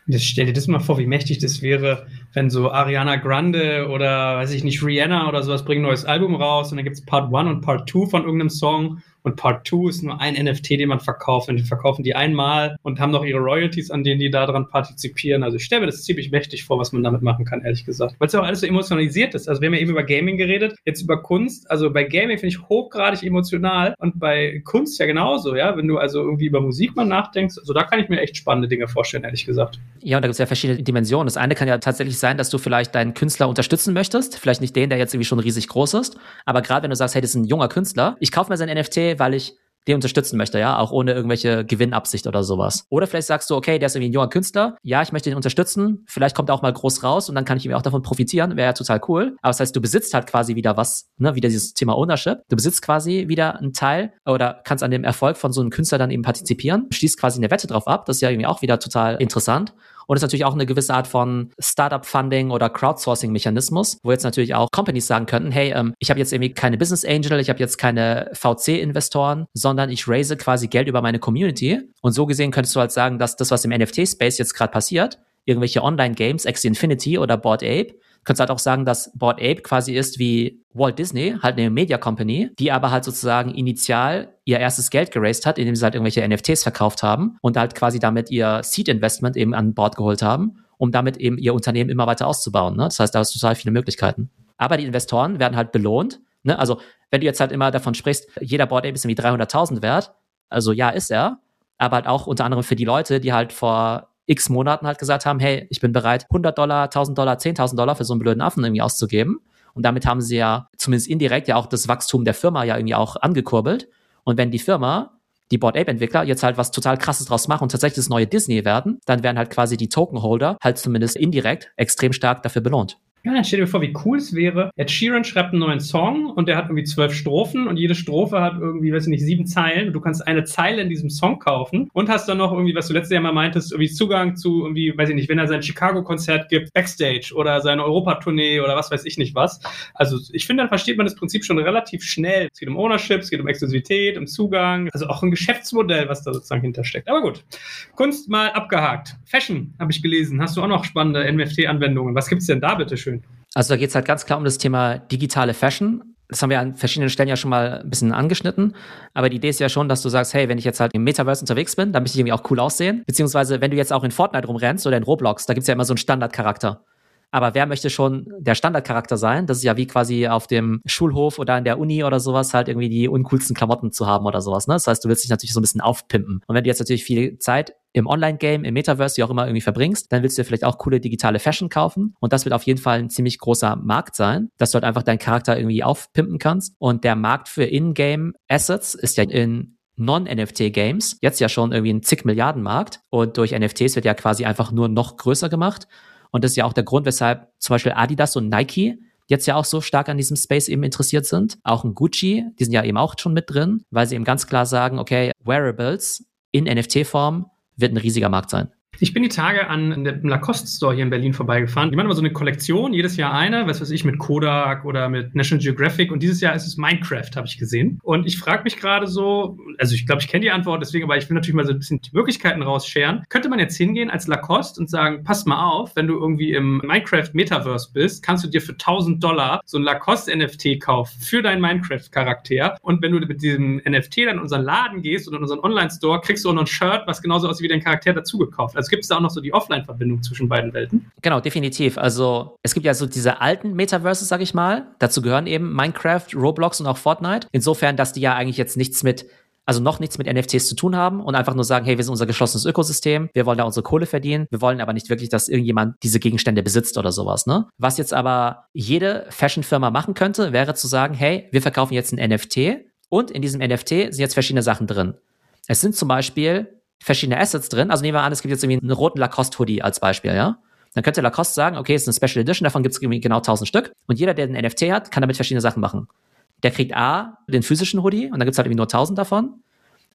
Streams. Jetzt stell dir das mal vor, wie mächtig das wäre, wenn so Ariana Grande oder weiß ich nicht, Rihanna oder sowas bringen ein neues Album raus und dann gibt es Part 1 und Part 2 von irgendeinem Song und Part 2 ist nur ein NFT, den man verkauft und die verkaufen die einmal und haben noch ihre Royalties, an denen die daran partizipieren. Also ich stelle mir das ziemlich mächtig vor, was man damit machen kann, ehrlich gesagt. Weil es ja auch alles so emotionalisiert ist. Also wir haben ja eben über Gaming geredet, jetzt über Kunst. Also bei Gaming finde ich hochgradig emotional und bei Kunst ja genauso, ja. Wenn du also irgendwie über Musik mal nachdenkst, also da kann ich mir echt spannende Dinge vorstellen, ehrlich gesagt. Ja, und da gibt es ja verschiedene Dimensionen. Das eine kann ja tatsächlich sein, dass du vielleicht deinen Künstler unterstützen möchtest. Vielleicht nicht den, der jetzt irgendwie schon riesig groß ist. Aber gerade wenn du sagst, hey, das ist ein junger Künstler, ich kaufe mir sein NFT, weil ich den unterstützen möchte, ja, auch ohne irgendwelche Gewinnabsicht oder sowas. Oder vielleicht sagst du, okay, der ist irgendwie ein junger Künstler, ja, ich möchte ihn unterstützen, vielleicht kommt er auch mal groß raus und dann kann ich ihm auch davon profitieren, wäre ja total cool. Aber das heißt, du besitzt halt quasi wieder was, ne, wieder dieses Thema Ownership. Du besitzt quasi wieder einen Teil oder kannst an dem Erfolg von so einem Künstler dann eben partizipieren, schließt quasi eine Wette drauf ab, das ist ja irgendwie auch wieder total interessant. Und es ist natürlich auch eine gewisse Art von Startup-Funding oder Crowdsourcing-Mechanismus, wo jetzt natürlich auch Companies sagen könnten, hey, ähm, ich habe jetzt irgendwie keine Business Angel, ich habe jetzt keine VC-Investoren, sondern ich raise quasi Geld über meine Community. Und so gesehen könntest du halt sagen, dass das, was im NFT-Space jetzt gerade passiert, irgendwelche Online-Games, Axie Infinity oder Bored Ape, könntest halt auch sagen, dass Bored Ape quasi ist wie Walt Disney, halt eine Media Company, die aber halt sozusagen initial ihr erstes Geld geraced hat, indem sie halt irgendwelche NFTs verkauft haben und halt quasi damit ihr Seed Investment eben an Bord geholt haben, um damit eben ihr Unternehmen immer weiter auszubauen. Ne? Das heißt, da ist total viele Möglichkeiten. Aber die Investoren werden halt belohnt. Ne? Also, wenn du jetzt halt immer davon sprichst, jeder Board Ape ist irgendwie 300.000 wert, also ja, ist er, aber halt auch unter anderem für die Leute, die halt vor x Monaten halt gesagt haben, hey, ich bin bereit, 100 Dollar, 1000 Dollar, 10.000 Dollar für so einen blöden Affen irgendwie auszugeben. Und damit haben sie ja zumindest indirekt ja auch das Wachstum der Firma ja irgendwie auch angekurbelt. Und wenn die Firma, die Board Ape Entwickler jetzt halt was total krasses draus machen und tatsächlich das neue Disney werden, dann werden halt quasi die Tokenholder halt zumindest indirekt extrem stark dafür belohnt. Ja, dann stell dir vor, wie cool es wäre. Ed Sheeran schreibt einen neuen Song und der hat irgendwie zwölf Strophen und jede Strophe hat irgendwie, weiß ich nicht, sieben Zeilen. Und du kannst eine Zeile in diesem Song kaufen und hast dann noch irgendwie, was du letztes Jahr mal meintest, irgendwie Zugang zu irgendwie, weiß ich nicht, wenn er sein Chicago-Konzert gibt, Backstage oder seine Europatournee oder was weiß ich nicht was. Also ich finde, dann versteht man das Prinzip schon relativ schnell. Es geht um Ownership, es geht um Exklusivität, um Zugang, also auch ein Geschäftsmodell, was da sozusagen hintersteckt. Aber gut, Kunst mal abgehakt. Fashion habe ich gelesen. Hast du auch noch spannende NFT-Anwendungen? Was gibt's denn da bitte schön? Also da geht es halt ganz klar um das Thema digitale Fashion. Das haben wir an verschiedenen Stellen ja schon mal ein bisschen angeschnitten. Aber die Idee ist ja schon, dass du sagst, hey, wenn ich jetzt halt im Metaverse unterwegs bin, dann möchte ich irgendwie auch cool aussehen. Beziehungsweise, wenn du jetzt auch in Fortnite rumrennst oder in Roblox, da gibt's ja immer so einen Standardcharakter. Aber wer möchte schon der Standardcharakter sein? Das ist ja wie quasi auf dem Schulhof oder in der Uni oder sowas halt irgendwie die uncoolsten Klamotten zu haben oder sowas. Ne? Das heißt, du willst dich natürlich so ein bisschen aufpimpen. Und wenn du jetzt natürlich viel Zeit im Online-Game, im Metaverse, wie auch immer irgendwie verbringst, dann willst du dir vielleicht auch coole digitale Fashion kaufen. Und das wird auf jeden Fall ein ziemlich großer Markt sein, dass du halt einfach deinen Charakter irgendwie aufpimpen kannst. Und der Markt für In-Game Assets ist ja in Non-NFT-Games jetzt ja schon irgendwie ein zig Milliarden Markt. Und durch NFTs wird ja quasi einfach nur noch größer gemacht. Und das ist ja auch der Grund, weshalb zum Beispiel Adidas und Nike jetzt ja auch so stark an diesem Space eben interessiert sind. Auch ein Gucci, die sind ja eben auch schon mit drin, weil sie eben ganz klar sagen, okay, Wearables in NFT-Form wird ein riesiger Markt sein. Ich bin die Tage an dem Lacoste Store hier in Berlin vorbeigefahren. Die machen immer so eine Kollektion, jedes Jahr eine, was weiß ich, mit Kodak oder mit National Geographic. Und dieses Jahr ist es Minecraft, habe ich gesehen. Und ich frage mich gerade so, also ich glaube, ich kenne die Antwort, deswegen, aber ich will natürlich mal so ein bisschen die Möglichkeiten rausscheren. Könnte man jetzt hingehen als Lacoste und sagen, pass mal auf, wenn du irgendwie im Minecraft Metaverse bist, kannst du dir für 1000 Dollar so ein Lacoste NFT kaufen für deinen Minecraft-Charakter. Und wenn du mit diesem NFT dann in unseren Laden gehst oder in unseren Online-Store, kriegst du auch noch ein Shirt, was genauso aussieht wie dein Charakter dazu gekauft. Also gibt es da auch noch so die Offline-Verbindung zwischen beiden Welten? Genau, definitiv. Also es gibt ja so diese alten Metaverses, sag ich mal. Dazu gehören eben Minecraft, Roblox und auch Fortnite. Insofern, dass die ja eigentlich jetzt nichts mit also noch nichts mit NFTs zu tun haben und einfach nur sagen, hey, wir sind unser geschlossenes Ökosystem, wir wollen da unsere Kohle verdienen, wir wollen aber nicht wirklich, dass irgendjemand diese Gegenstände besitzt oder sowas, ne? Was jetzt aber jede Fashion-Firma machen könnte, wäre zu sagen, hey, wir verkaufen jetzt ein NFT und in diesem NFT sind jetzt verschiedene Sachen drin. Es sind zum Beispiel verschiedene Assets drin. Also nehmen wir an, es gibt jetzt irgendwie einen roten Lacoste-Hoodie als Beispiel, ja? Dann könnte Lacoste sagen, okay, es ist eine Special Edition, davon gibt es irgendwie genau 1000 Stück. Und jeder, der einen NFT hat, kann damit verschiedene Sachen machen. Der kriegt A, den physischen Hoodie, und dann gibt es halt irgendwie nur 1000 davon.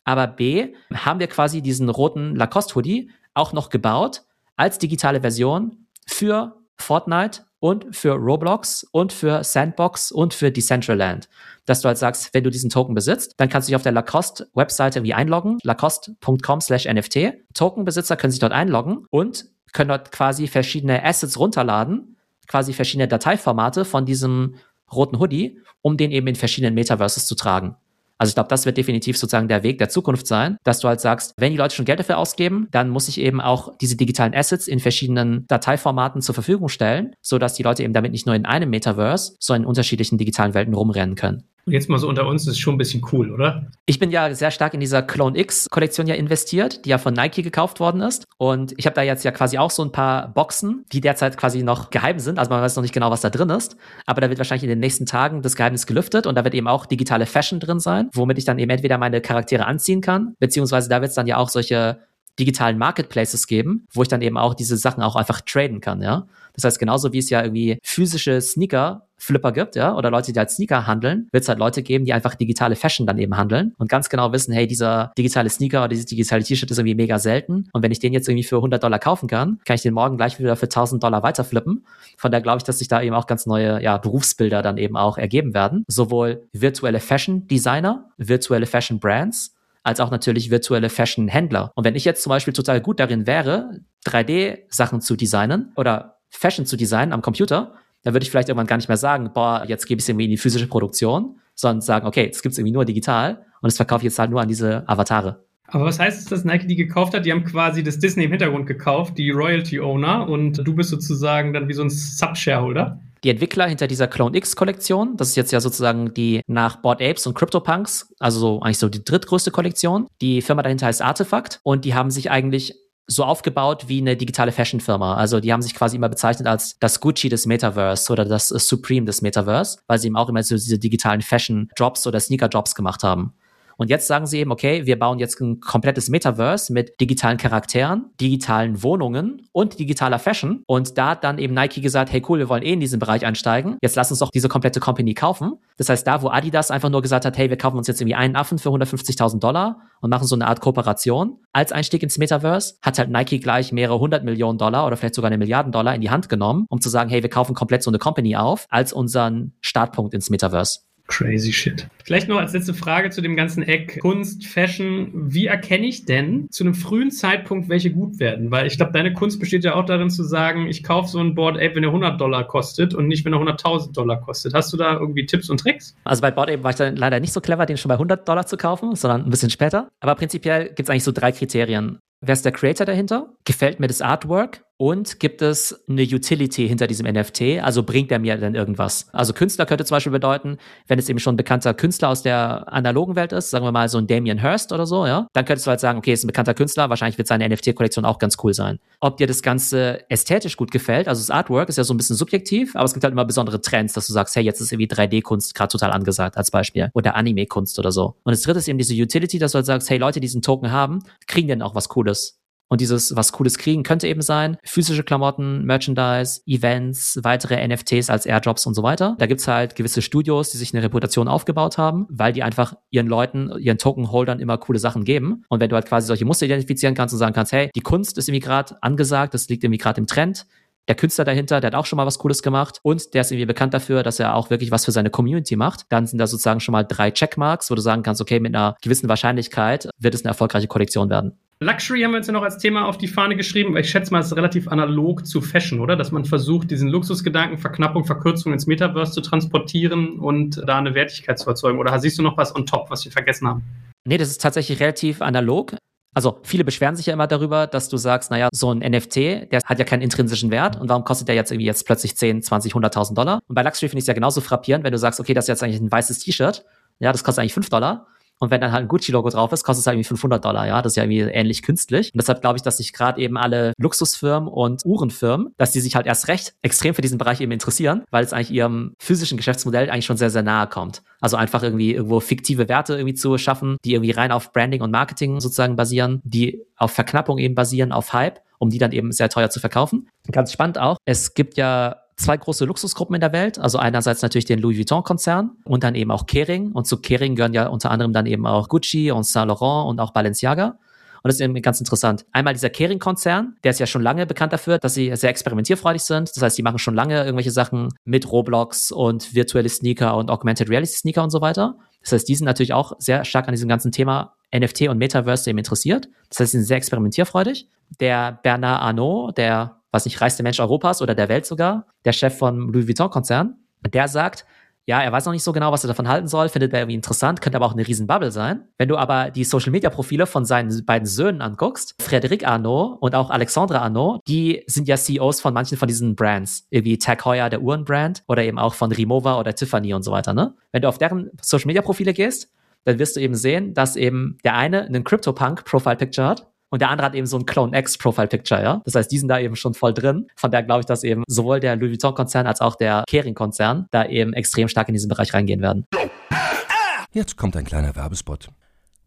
Aber B, haben wir quasi diesen roten Lacoste-Hoodie auch noch gebaut als digitale Version für Fortnite und für Roblox und für Sandbox und für Decentraland. Dass du halt sagst, wenn du diesen Token besitzt, dann kannst du dich auf der Lacoste-Webseite irgendwie einloggen, lacoste.com slash NFT. Tokenbesitzer können sich dort einloggen und können dort quasi verschiedene Assets runterladen, quasi verschiedene Dateiformate von diesem roten Hoodie, um den eben in verschiedenen Metaverses zu tragen. Also ich glaube, das wird definitiv sozusagen der Weg der Zukunft sein, dass du halt sagst, wenn die Leute schon Geld dafür ausgeben, dann muss ich eben auch diese digitalen Assets in verschiedenen Dateiformaten zur Verfügung stellen, sodass die Leute eben damit nicht nur in einem Metaverse, sondern in unterschiedlichen digitalen Welten rumrennen können. Und jetzt mal so unter uns, das ist schon ein bisschen cool, oder? Ich bin ja sehr stark in dieser Clone X Kollektion ja investiert, die ja von Nike gekauft worden ist. Und ich habe da jetzt ja quasi auch so ein paar Boxen, die derzeit quasi noch geheim sind. Also man weiß noch nicht genau, was da drin ist. Aber da wird wahrscheinlich in den nächsten Tagen das Geheimnis gelüftet und da wird eben auch digitale Fashion drin sein, womit ich dann eben entweder meine Charaktere anziehen kann, beziehungsweise da wird es dann ja auch solche digitalen Marketplaces geben, wo ich dann eben auch diese Sachen auch einfach traden kann, ja. Das heißt, genauso wie es ja irgendwie physische Sneaker-Flipper gibt, ja, oder Leute, die als Sneaker handeln, wird es halt Leute geben, die einfach digitale Fashion dann eben handeln und ganz genau wissen, hey, dieser digitale Sneaker oder dieses digitale T-Shirt ist irgendwie mega selten und wenn ich den jetzt irgendwie für 100 Dollar kaufen kann, kann ich den morgen gleich wieder für 1000 Dollar weiterflippen. Von daher glaube ich, dass sich da eben auch ganz neue, ja, Berufsbilder dann eben auch ergeben werden. Sowohl virtuelle Fashion-Designer, virtuelle Fashion-Brands, als auch natürlich virtuelle Fashion-Händler. Und wenn ich jetzt zum Beispiel total gut darin wäre, 3D-Sachen zu designen oder Fashion zu designen am Computer, dann würde ich vielleicht irgendwann gar nicht mehr sagen, boah, jetzt gebe ich es irgendwie in die physische Produktion, sondern sagen, okay, es gibt es irgendwie nur digital und das verkaufe ich jetzt halt nur an diese Avatare. Aber was heißt es, dass Nike die gekauft hat? Die haben quasi das Disney im Hintergrund gekauft, die Royalty Owner, und du bist sozusagen dann wie so ein Sub-Shareholder. Die Entwickler hinter dieser Clone X Kollektion, das ist jetzt ja sozusagen die nach Board Apes und CryptoPunks, also so, eigentlich so die drittgrößte Kollektion. Die Firma dahinter heißt Artifact und die haben sich eigentlich so aufgebaut wie eine digitale Fashion-Firma. Also die haben sich quasi immer bezeichnet als das Gucci des Metaverse oder das Supreme des Metaverse, weil sie eben auch immer so diese digitalen Fashion-Jobs oder Sneaker-Jobs gemacht haben. Und jetzt sagen sie eben, okay, wir bauen jetzt ein komplettes Metaverse mit digitalen Charakteren, digitalen Wohnungen und digitaler Fashion. Und da hat dann eben Nike gesagt, hey cool, wir wollen eh in diesen Bereich einsteigen. Jetzt lass uns doch diese komplette Company kaufen. Das heißt, da, wo Adidas einfach nur gesagt hat, hey, wir kaufen uns jetzt irgendwie einen Affen für 150.000 Dollar und machen so eine Art Kooperation als Einstieg ins Metaverse, hat halt Nike gleich mehrere hundert Millionen Dollar oder vielleicht sogar eine Milliarden Dollar in die Hand genommen, um zu sagen, hey, wir kaufen komplett so eine Company auf als unseren Startpunkt ins Metaverse. Crazy shit. Vielleicht noch als letzte Frage zu dem ganzen Eck Kunst, Fashion. Wie erkenne ich denn zu einem frühen Zeitpunkt, welche gut werden? Weil ich glaube, deine Kunst besteht ja auch darin zu sagen, ich kaufe so ein Board Ape, wenn er 100 Dollar kostet und nicht, wenn er 100.000 Dollar kostet. Hast du da irgendwie Tipps und Tricks? Also bei Board Ape war ich dann leider nicht so clever, den schon bei 100 Dollar zu kaufen, sondern ein bisschen später. Aber prinzipiell gibt es eigentlich so drei Kriterien. Wer ist der Creator dahinter? Gefällt mir das Artwork? Und gibt es eine Utility hinter diesem NFT? Also bringt er mir denn irgendwas? Also Künstler könnte zum Beispiel bedeuten, wenn es eben schon ein bekannter Künstler aus der analogen Welt ist, sagen wir mal so ein Damien Hirst oder so, ja, dann könntest du halt sagen, okay, ist ein bekannter Künstler, wahrscheinlich wird seine NFT-Kollektion auch ganz cool sein. Ob dir das Ganze ästhetisch gut gefällt, also das Artwork ist ja so ein bisschen subjektiv, aber es gibt halt immer besondere Trends, dass du sagst, hey, jetzt ist irgendwie 3D-Kunst gerade total angesagt als Beispiel oder Anime-Kunst oder so. Und das dritte ist eben diese Utility, dass du halt sagst, hey, Leute, die diesen Token haben, kriegen denn auch was Cooles. Und dieses was Cooles kriegen könnte eben sein, physische Klamotten, Merchandise, Events, weitere NFTs als Airdrops und so weiter. Da gibt's halt gewisse Studios, die sich eine Reputation aufgebaut haben, weil die einfach ihren Leuten, ihren Token-Holdern immer coole Sachen geben. Und wenn du halt quasi solche Muster identifizieren kannst und sagen kannst, hey, die Kunst ist irgendwie gerade angesagt, das liegt irgendwie gerade im Trend, der Künstler dahinter, der hat auch schon mal was Cooles gemacht und der ist irgendwie bekannt dafür, dass er auch wirklich was für seine Community macht. Dann sind da sozusagen schon mal drei Checkmarks, wo du sagen kannst, okay, mit einer gewissen Wahrscheinlichkeit wird es eine erfolgreiche Kollektion werden. Luxury haben wir uns ja noch als Thema auf die Fahne geschrieben, weil ich schätze mal, es ist relativ analog zu Fashion, oder? Dass man versucht, diesen Luxusgedanken, Verknappung, Verkürzung ins Metaverse zu transportieren und da eine Wertigkeit zu erzeugen. Oder siehst du noch was on top, was wir vergessen haben? Nee, das ist tatsächlich relativ analog. Also viele beschweren sich ja immer darüber, dass du sagst, naja, so ein NFT, der hat ja keinen intrinsischen Wert und warum kostet der jetzt irgendwie jetzt plötzlich 10, 20, 100.000 Dollar? Und bei Luxury finde ich es ja genauso frappierend, wenn du sagst, okay, das ist jetzt eigentlich ein weißes T-Shirt, ja, das kostet eigentlich 5 Dollar und wenn dann halt ein Gucci-Logo drauf ist, kostet es halt irgendwie 500 Dollar, ja. Das ist ja irgendwie ähnlich künstlich. Und deshalb glaube ich, dass sich gerade eben alle Luxusfirmen und Uhrenfirmen, dass die sich halt erst recht extrem für diesen Bereich eben interessieren, weil es eigentlich ihrem physischen Geschäftsmodell eigentlich schon sehr, sehr nahe kommt. Also einfach irgendwie irgendwo fiktive Werte irgendwie zu schaffen, die irgendwie rein auf Branding und Marketing sozusagen basieren, die auf Verknappung eben basieren, auf Hype, um die dann eben sehr teuer zu verkaufen. Ganz spannend auch. Es gibt ja zwei große Luxusgruppen in der Welt. Also einerseits natürlich den Louis Vuitton-Konzern und dann eben auch Kering. Und zu Kering gehören ja unter anderem dann eben auch Gucci und Saint Laurent und auch Balenciaga. Und das ist eben ganz interessant. Einmal dieser Kering-Konzern, der ist ja schon lange bekannt dafür, dass sie sehr experimentierfreudig sind. Das heißt, die machen schon lange irgendwelche Sachen mit Roblox und virtuelle Sneaker und Augmented Reality Sneaker und so weiter. Das heißt, die sind natürlich auch sehr stark an diesem ganzen Thema NFT und Metaverse eben interessiert. Das heißt, sie sind sehr experimentierfreudig. Der Bernard Arnault, der was nicht reichste Mensch Europas oder der Welt sogar, der Chef vom Louis Vuitton-Konzern, der sagt, ja, er weiß noch nicht so genau, was er davon halten soll, findet er irgendwie interessant, könnte aber auch eine riesen Bubble sein. Wenn du aber die Social Media Profile von seinen beiden Söhnen anguckst, Frédéric Arnaud und auch Alexandre Arnaud, die sind ja CEOs von manchen von diesen Brands, irgendwie Tag Heuer, der Uhrenbrand, oder eben auch von Rimowa oder Tiffany und so weiter, ne? Wenn du auf deren Social Media Profile gehst, dann wirst du eben sehen, dass eben der eine einen CryptoPunk Profile Picture hat und der andere hat eben so ein Clone X Profile Picture, ja. Das heißt, die sind da eben schon voll drin. Von daher glaube ich, dass eben sowohl der Louis Vuitton Konzern als auch der Kering Konzern da eben extrem stark in diesen Bereich reingehen werden. Jetzt kommt ein kleiner Werbespot.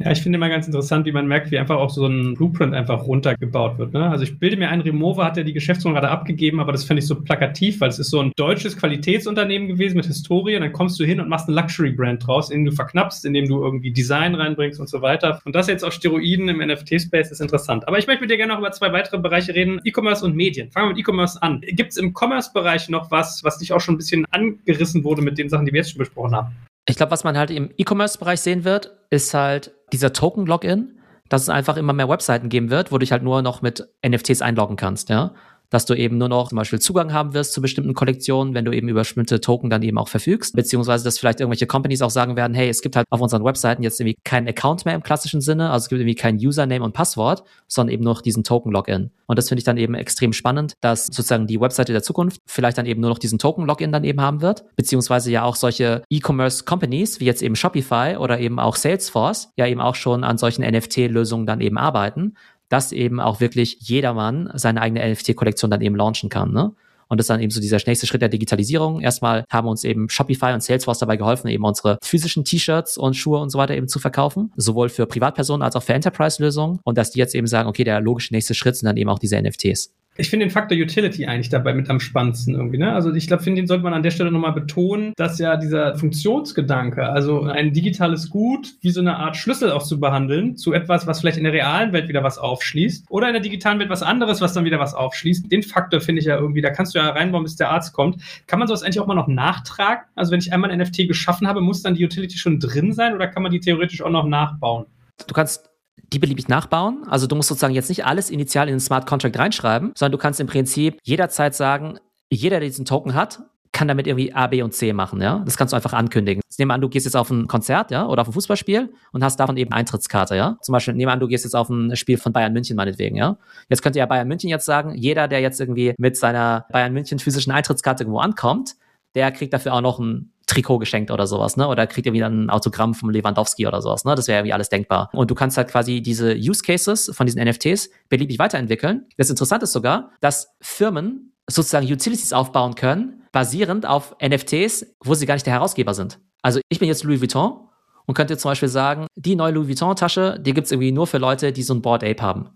Ja, ich finde immer ganz interessant, wie man merkt, wie einfach auch so ein Blueprint einfach runtergebaut wird. Ne? Also ich bilde mir ein, Remover hat ja die Geschäftsführung gerade abgegeben, aber das fand ich so plakativ, weil es ist so ein deutsches Qualitätsunternehmen gewesen mit Historie. Und dann kommst du hin und machst eine Luxury-Brand draus, indem du verknappst, indem du irgendwie Design reinbringst und so weiter. Und das jetzt auf Steroiden im NFT-Space ist interessant. Aber ich möchte mit dir gerne noch über zwei weitere Bereiche reden, E-Commerce und Medien. Fangen wir mit E-Commerce an. Gibt es im Commerce-Bereich noch was, was dich auch schon ein bisschen angerissen wurde mit den Sachen, die wir jetzt schon besprochen haben? Ich glaube, was man halt im E-Commerce-Bereich sehen wird, ist halt dieser Token-Login, dass es einfach immer mehr Webseiten geben wird, wo du dich halt nur noch mit NFTs einloggen kannst, ja dass du eben nur noch zum Beispiel Zugang haben wirst zu bestimmten Kollektionen, wenn du eben über bestimmte Token dann eben auch verfügst, beziehungsweise dass vielleicht irgendwelche Companies auch sagen werden, hey, es gibt halt auf unseren Webseiten jetzt irgendwie keinen Account mehr im klassischen Sinne, also es gibt irgendwie kein Username und Passwort, sondern eben nur noch diesen Token-Login. Und das finde ich dann eben extrem spannend, dass sozusagen die Webseite der Zukunft vielleicht dann eben nur noch diesen Token-Login dann eben haben wird, beziehungsweise ja auch solche E-Commerce-Companies wie jetzt eben Shopify oder eben auch Salesforce ja eben auch schon an solchen NFT-Lösungen dann eben arbeiten dass eben auch wirklich jedermann seine eigene NFT-Kollektion dann eben launchen kann. Ne? Und das ist dann eben so dieser nächste Schritt der Digitalisierung. Erstmal haben uns eben Shopify und Salesforce dabei geholfen, eben unsere physischen T-Shirts und Schuhe und so weiter eben zu verkaufen. Sowohl für Privatpersonen als auch für Enterprise-Lösungen. Und dass die jetzt eben sagen, okay, der logische nächste Schritt sind dann eben auch diese NFTs. Ich finde den Faktor Utility eigentlich dabei mit am spannendsten irgendwie. Ne? Also ich glaube, finde, den sollte man an der Stelle nochmal betonen, dass ja dieser Funktionsgedanke, also ein digitales Gut wie so eine Art Schlüssel auch zu behandeln, zu etwas, was vielleicht in der realen Welt wieder was aufschließt oder in der digitalen Welt was anderes, was dann wieder was aufschließt. Den Faktor finde ich ja irgendwie, da kannst du ja reinbauen, bis der Arzt kommt. Kann man sowas eigentlich auch mal noch nachtragen? Also wenn ich einmal ein NFT geschaffen habe, muss dann die Utility schon drin sein oder kann man die theoretisch auch noch nachbauen? Du kannst die beliebig nachbauen. Also du musst sozusagen jetzt nicht alles initial in den Smart Contract reinschreiben, sondern du kannst im Prinzip jederzeit sagen, jeder, der diesen Token hat, kann damit irgendwie A, B und C machen, ja. Das kannst du einfach ankündigen. Jetzt nehmen wir an, du gehst jetzt auf ein Konzert, ja, oder auf ein Fußballspiel und hast davon eben Eintrittskarte, ja. Zum Beispiel, nehmen wir an, du gehst jetzt auf ein Spiel von Bayern München meinetwegen, ja. Jetzt könnte ja Bayern München jetzt sagen, jeder, der jetzt irgendwie mit seiner Bayern München physischen Eintrittskarte irgendwo ankommt, der kriegt dafür auch noch ein Trikot geschenkt oder sowas, ne? Oder kriegt ihr wieder ein Autogramm vom Lewandowski oder sowas, ne? Das wäre irgendwie alles denkbar. Und du kannst halt quasi diese Use Cases von diesen NFTs beliebig weiterentwickeln. Das Interessante ist sogar, dass Firmen sozusagen Utilities aufbauen können, basierend auf NFTs, wo sie gar nicht der Herausgeber sind. Also ich bin jetzt Louis Vuitton und könnte zum Beispiel sagen, die neue Louis Vuitton-Tasche, die gibt's irgendwie nur für Leute, die so ein Board Ape haben.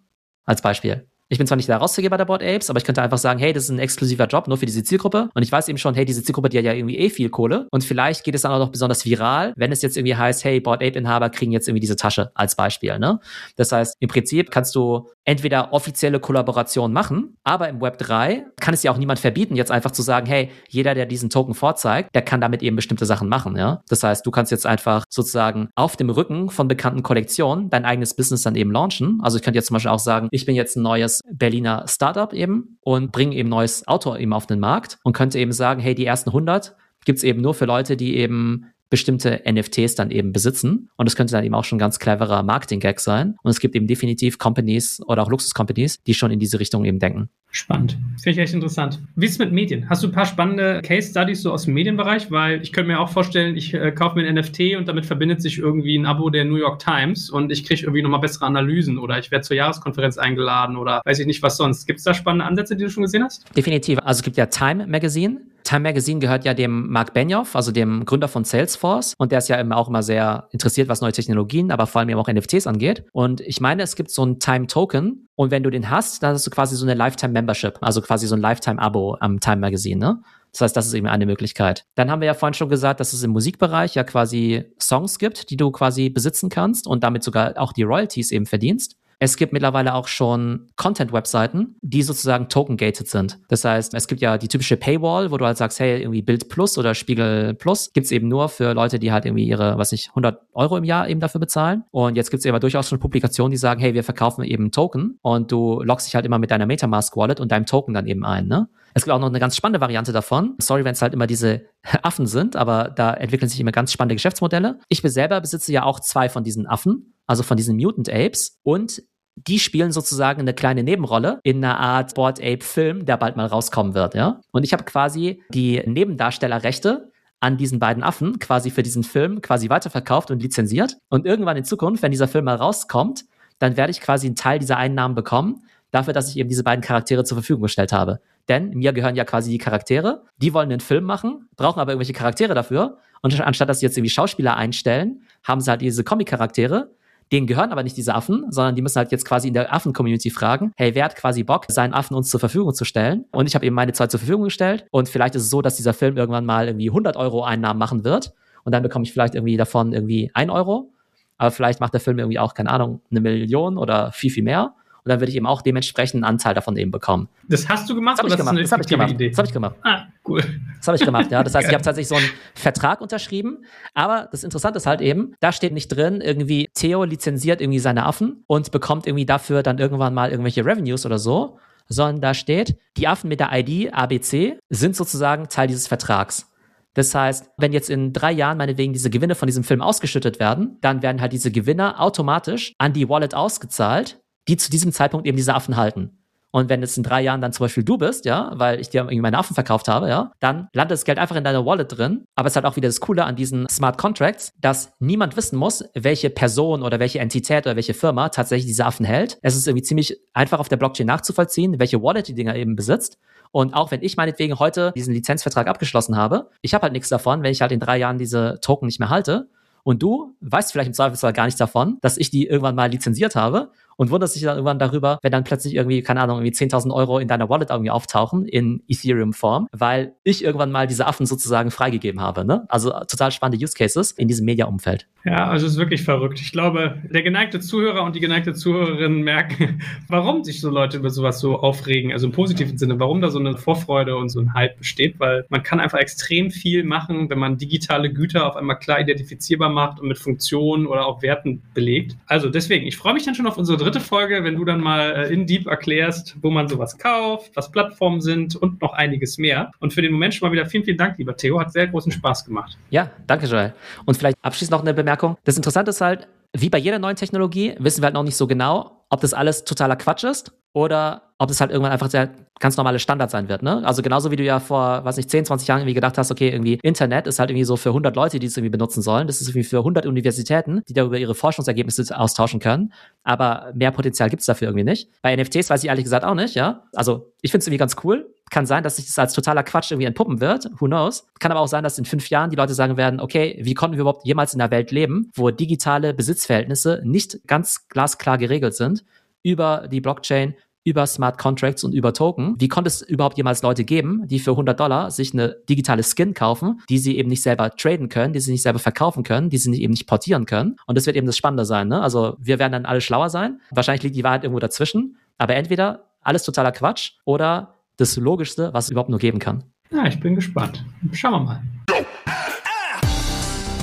Als Beispiel. Ich bin zwar nicht der Herausgeber der Board Apes, aber ich könnte einfach sagen, hey, das ist ein exklusiver Job nur für diese Zielgruppe. Und ich weiß eben schon, hey, diese Zielgruppe, die hat ja irgendwie eh viel Kohle. Und vielleicht geht es dann auch noch besonders viral, wenn es jetzt irgendwie heißt, hey, Board Ape-Inhaber kriegen jetzt irgendwie diese Tasche als Beispiel. Ne? Das heißt, im Prinzip kannst du entweder offizielle Kollaboration machen, aber im Web 3 kann es ja auch niemand verbieten, jetzt einfach zu sagen, hey, jeder, der diesen Token vorzeigt, der kann damit eben bestimmte Sachen machen, ja. Das heißt, du kannst jetzt einfach sozusagen auf dem Rücken von bekannten Kollektionen dein eigenes Business dann eben launchen. Also ich könnte jetzt zum Beispiel auch sagen, ich bin jetzt ein neues Berliner Startup eben und bringen eben neues Auto eben auf den Markt und könnte eben sagen, hey, die ersten 100 gibt's eben nur für Leute, die eben bestimmte NFTs dann eben besitzen. Und das könnte dann eben auch schon ein ganz cleverer Marketing-Gag sein. Und es gibt eben definitiv Companies oder auch Luxus-Companies, die schon in diese Richtung eben denken. Spannend. Finde ich echt interessant. Wie ist es mit Medien? Hast du ein paar spannende Case Studies so aus dem Medienbereich? Weil ich könnte mir auch vorstellen, ich äh, kaufe mir ein NFT und damit verbindet sich irgendwie ein Abo der New York Times und ich kriege irgendwie nochmal bessere Analysen oder ich werde zur Jahreskonferenz eingeladen oder weiß ich nicht was sonst. Gibt es da spannende Ansätze, die du schon gesehen hast? Definitiv. Also es gibt ja Time Magazine. Time Magazine gehört ja dem Mark Benioff, also dem Gründer von Salesforce. Und der ist ja immer auch immer sehr interessiert, was neue Technologien, aber vor allem eben auch NFTs angeht. Und ich meine, es gibt so ein Time Token. Und wenn du den hast, dann hast du quasi so eine Lifetime Membership, also quasi so ein Lifetime-Abo am Time Magazine, ne? Das heißt, das ist eben eine Möglichkeit. Dann haben wir ja vorhin schon gesagt, dass es im Musikbereich ja quasi Songs gibt, die du quasi besitzen kannst und damit sogar auch die Royalties eben verdienst. Es gibt mittlerweile auch schon Content-Webseiten, die sozusagen token-gated sind. Das heißt, es gibt ja die typische Paywall, wo du halt sagst, hey, irgendwie Bild Plus oder Spiegel Plus gibt's eben nur für Leute, die halt irgendwie ihre, was ich, 100 Euro im Jahr eben dafür bezahlen. Und jetzt gibt's eben durchaus schon Publikationen, die sagen, hey, wir verkaufen eben Token und du loggst dich halt immer mit deiner Metamask-Wallet und deinem Token dann eben ein, ne? Es gibt auch noch eine ganz spannende Variante davon. Sorry, wenn es halt immer diese Affen sind, aber da entwickeln sich immer ganz spannende Geschäftsmodelle. Ich selber besitze ja auch zwei von diesen Affen, also von diesen Mutant Apes. Und die spielen sozusagen eine kleine Nebenrolle in einer Art Board Ape Film, der bald mal rauskommen wird, ja. Und ich habe quasi die Nebendarstellerrechte an diesen beiden Affen quasi für diesen Film quasi weiterverkauft und lizenziert. Und irgendwann in Zukunft, wenn dieser Film mal rauskommt, dann werde ich quasi einen Teil dieser Einnahmen bekommen, dafür, dass ich eben diese beiden Charaktere zur Verfügung gestellt habe. Denn mir gehören ja quasi die Charaktere, die wollen einen Film machen, brauchen aber irgendwelche Charaktere dafür. Und anstatt dass sie jetzt irgendwie Schauspieler einstellen, haben sie halt diese Comic-Charaktere Denen gehören aber nicht diese Affen, sondern die müssen halt jetzt quasi in der Affen-Community fragen, hey, wer hat quasi Bock, seinen Affen uns zur Verfügung zu stellen? Und ich habe eben meine zwei zur Verfügung gestellt. Und vielleicht ist es so, dass dieser Film irgendwann mal irgendwie 100 Euro Einnahmen machen wird. Und dann bekomme ich vielleicht irgendwie davon irgendwie ein Euro. Aber vielleicht macht der Film irgendwie auch, keine Ahnung, eine Million oder viel, viel mehr. Und dann würde ich eben auch dementsprechend einen Anteil davon eben bekommen. Das hast du gemacht? Das habe ich, gemacht. Das hab ich gemacht. Das habe ich gemacht. Ah, cool. Das habe ich gemacht, ja. Das heißt, ich habe tatsächlich so einen Vertrag unterschrieben. Aber das Interessante ist halt eben, da steht nicht drin, irgendwie Theo lizenziert irgendwie seine Affen und bekommt irgendwie dafür dann irgendwann mal irgendwelche Revenues oder so, sondern da steht, die Affen mit der ID ABC sind sozusagen Teil dieses Vertrags. Das heißt, wenn jetzt in drei Jahren meinetwegen diese Gewinne von diesem Film ausgeschüttet werden, dann werden halt diese Gewinner automatisch an die Wallet ausgezahlt die zu diesem Zeitpunkt eben diese Affen halten. Und wenn es in drei Jahren dann zum Beispiel du bist, ja, weil ich dir irgendwie meine Affen verkauft habe, ja, dann landet das Geld einfach in deiner Wallet drin. Aber es ist halt auch wieder das Coole an diesen Smart Contracts, dass niemand wissen muss, welche Person oder welche Entität oder welche Firma tatsächlich diese Affen hält. Es ist irgendwie ziemlich einfach auf der Blockchain nachzuvollziehen, welche Wallet die Dinger eben besitzt. Und auch wenn ich meinetwegen heute diesen Lizenzvertrag abgeschlossen habe, ich habe halt nichts davon, wenn ich halt in drei Jahren diese Token nicht mehr halte. Und du weißt vielleicht im Zweifelsfall gar nichts davon, dass ich die irgendwann mal lizenziert habe und wunderst dich dann irgendwann darüber, wenn dann plötzlich irgendwie, keine Ahnung, irgendwie 10.000 Euro in deiner Wallet irgendwie auftauchen in Ethereum-Form, weil ich irgendwann mal diese Affen sozusagen freigegeben habe. Ne? Also total spannende Use Cases in diesem Media-Umfeld. Ja, also es ist wirklich verrückt. Ich glaube, der geneigte Zuhörer und die geneigte Zuhörerin merken, warum sich so Leute über sowas so aufregen, also im positiven Sinne, warum da so eine Vorfreude und so ein Hype besteht, weil man kann einfach extrem viel machen, wenn man digitale Güter auf einmal klar identifizierbar macht und mit Funktionen oder auch Werten belegt. Also deswegen, ich freue mich dann schon auf unsere dritte Folge, wenn du dann mal äh, in Deep erklärst, wo man sowas kauft, was Plattformen sind und noch einiges mehr. Und für den Moment schon mal wieder vielen, vielen Dank, lieber Theo. Hat sehr großen Spaß gemacht. Ja, danke, Joel. Und vielleicht abschließend noch eine Bemerkung. Das Interessante ist halt, wie bei jeder neuen Technologie wissen wir halt noch nicht so genau, ob das alles totaler Quatsch ist oder ob das halt irgendwann einfach der ganz normale Standard sein wird. Ne? Also genauso wie du ja vor, weiß nicht, 10, 20 Jahren irgendwie gedacht hast, okay, irgendwie Internet ist halt irgendwie so für 100 Leute, die es irgendwie benutzen sollen. Das ist irgendwie für 100 Universitäten, die darüber ihre Forschungsergebnisse austauschen können. Aber mehr Potenzial gibt's dafür irgendwie nicht. Bei NFTs weiß ich ehrlich gesagt auch nicht, ja. Also ich finde es irgendwie ganz cool. Kann sein, dass sich das als totaler Quatsch irgendwie entpuppen wird. Who knows? Kann aber auch sein, dass in fünf Jahren die Leute sagen werden, okay, wie konnten wir überhaupt jemals in einer Welt leben, wo digitale Besitzverhältnisse nicht ganz glasklar geregelt sind über die Blockchain, über Smart Contracts und über Token. Wie konnte es überhaupt jemals Leute geben, die für 100 Dollar sich eine digitale Skin kaufen, die sie eben nicht selber traden können, die sie nicht selber verkaufen können, die sie eben nicht portieren können? Und das wird eben das Spannende sein. Ne? Also wir werden dann alle schlauer sein. Wahrscheinlich liegt die Wahrheit irgendwo dazwischen. Aber entweder alles totaler Quatsch oder das Logischste, was es überhaupt nur geben kann. Ja, ich bin gespannt. Schauen wir mal.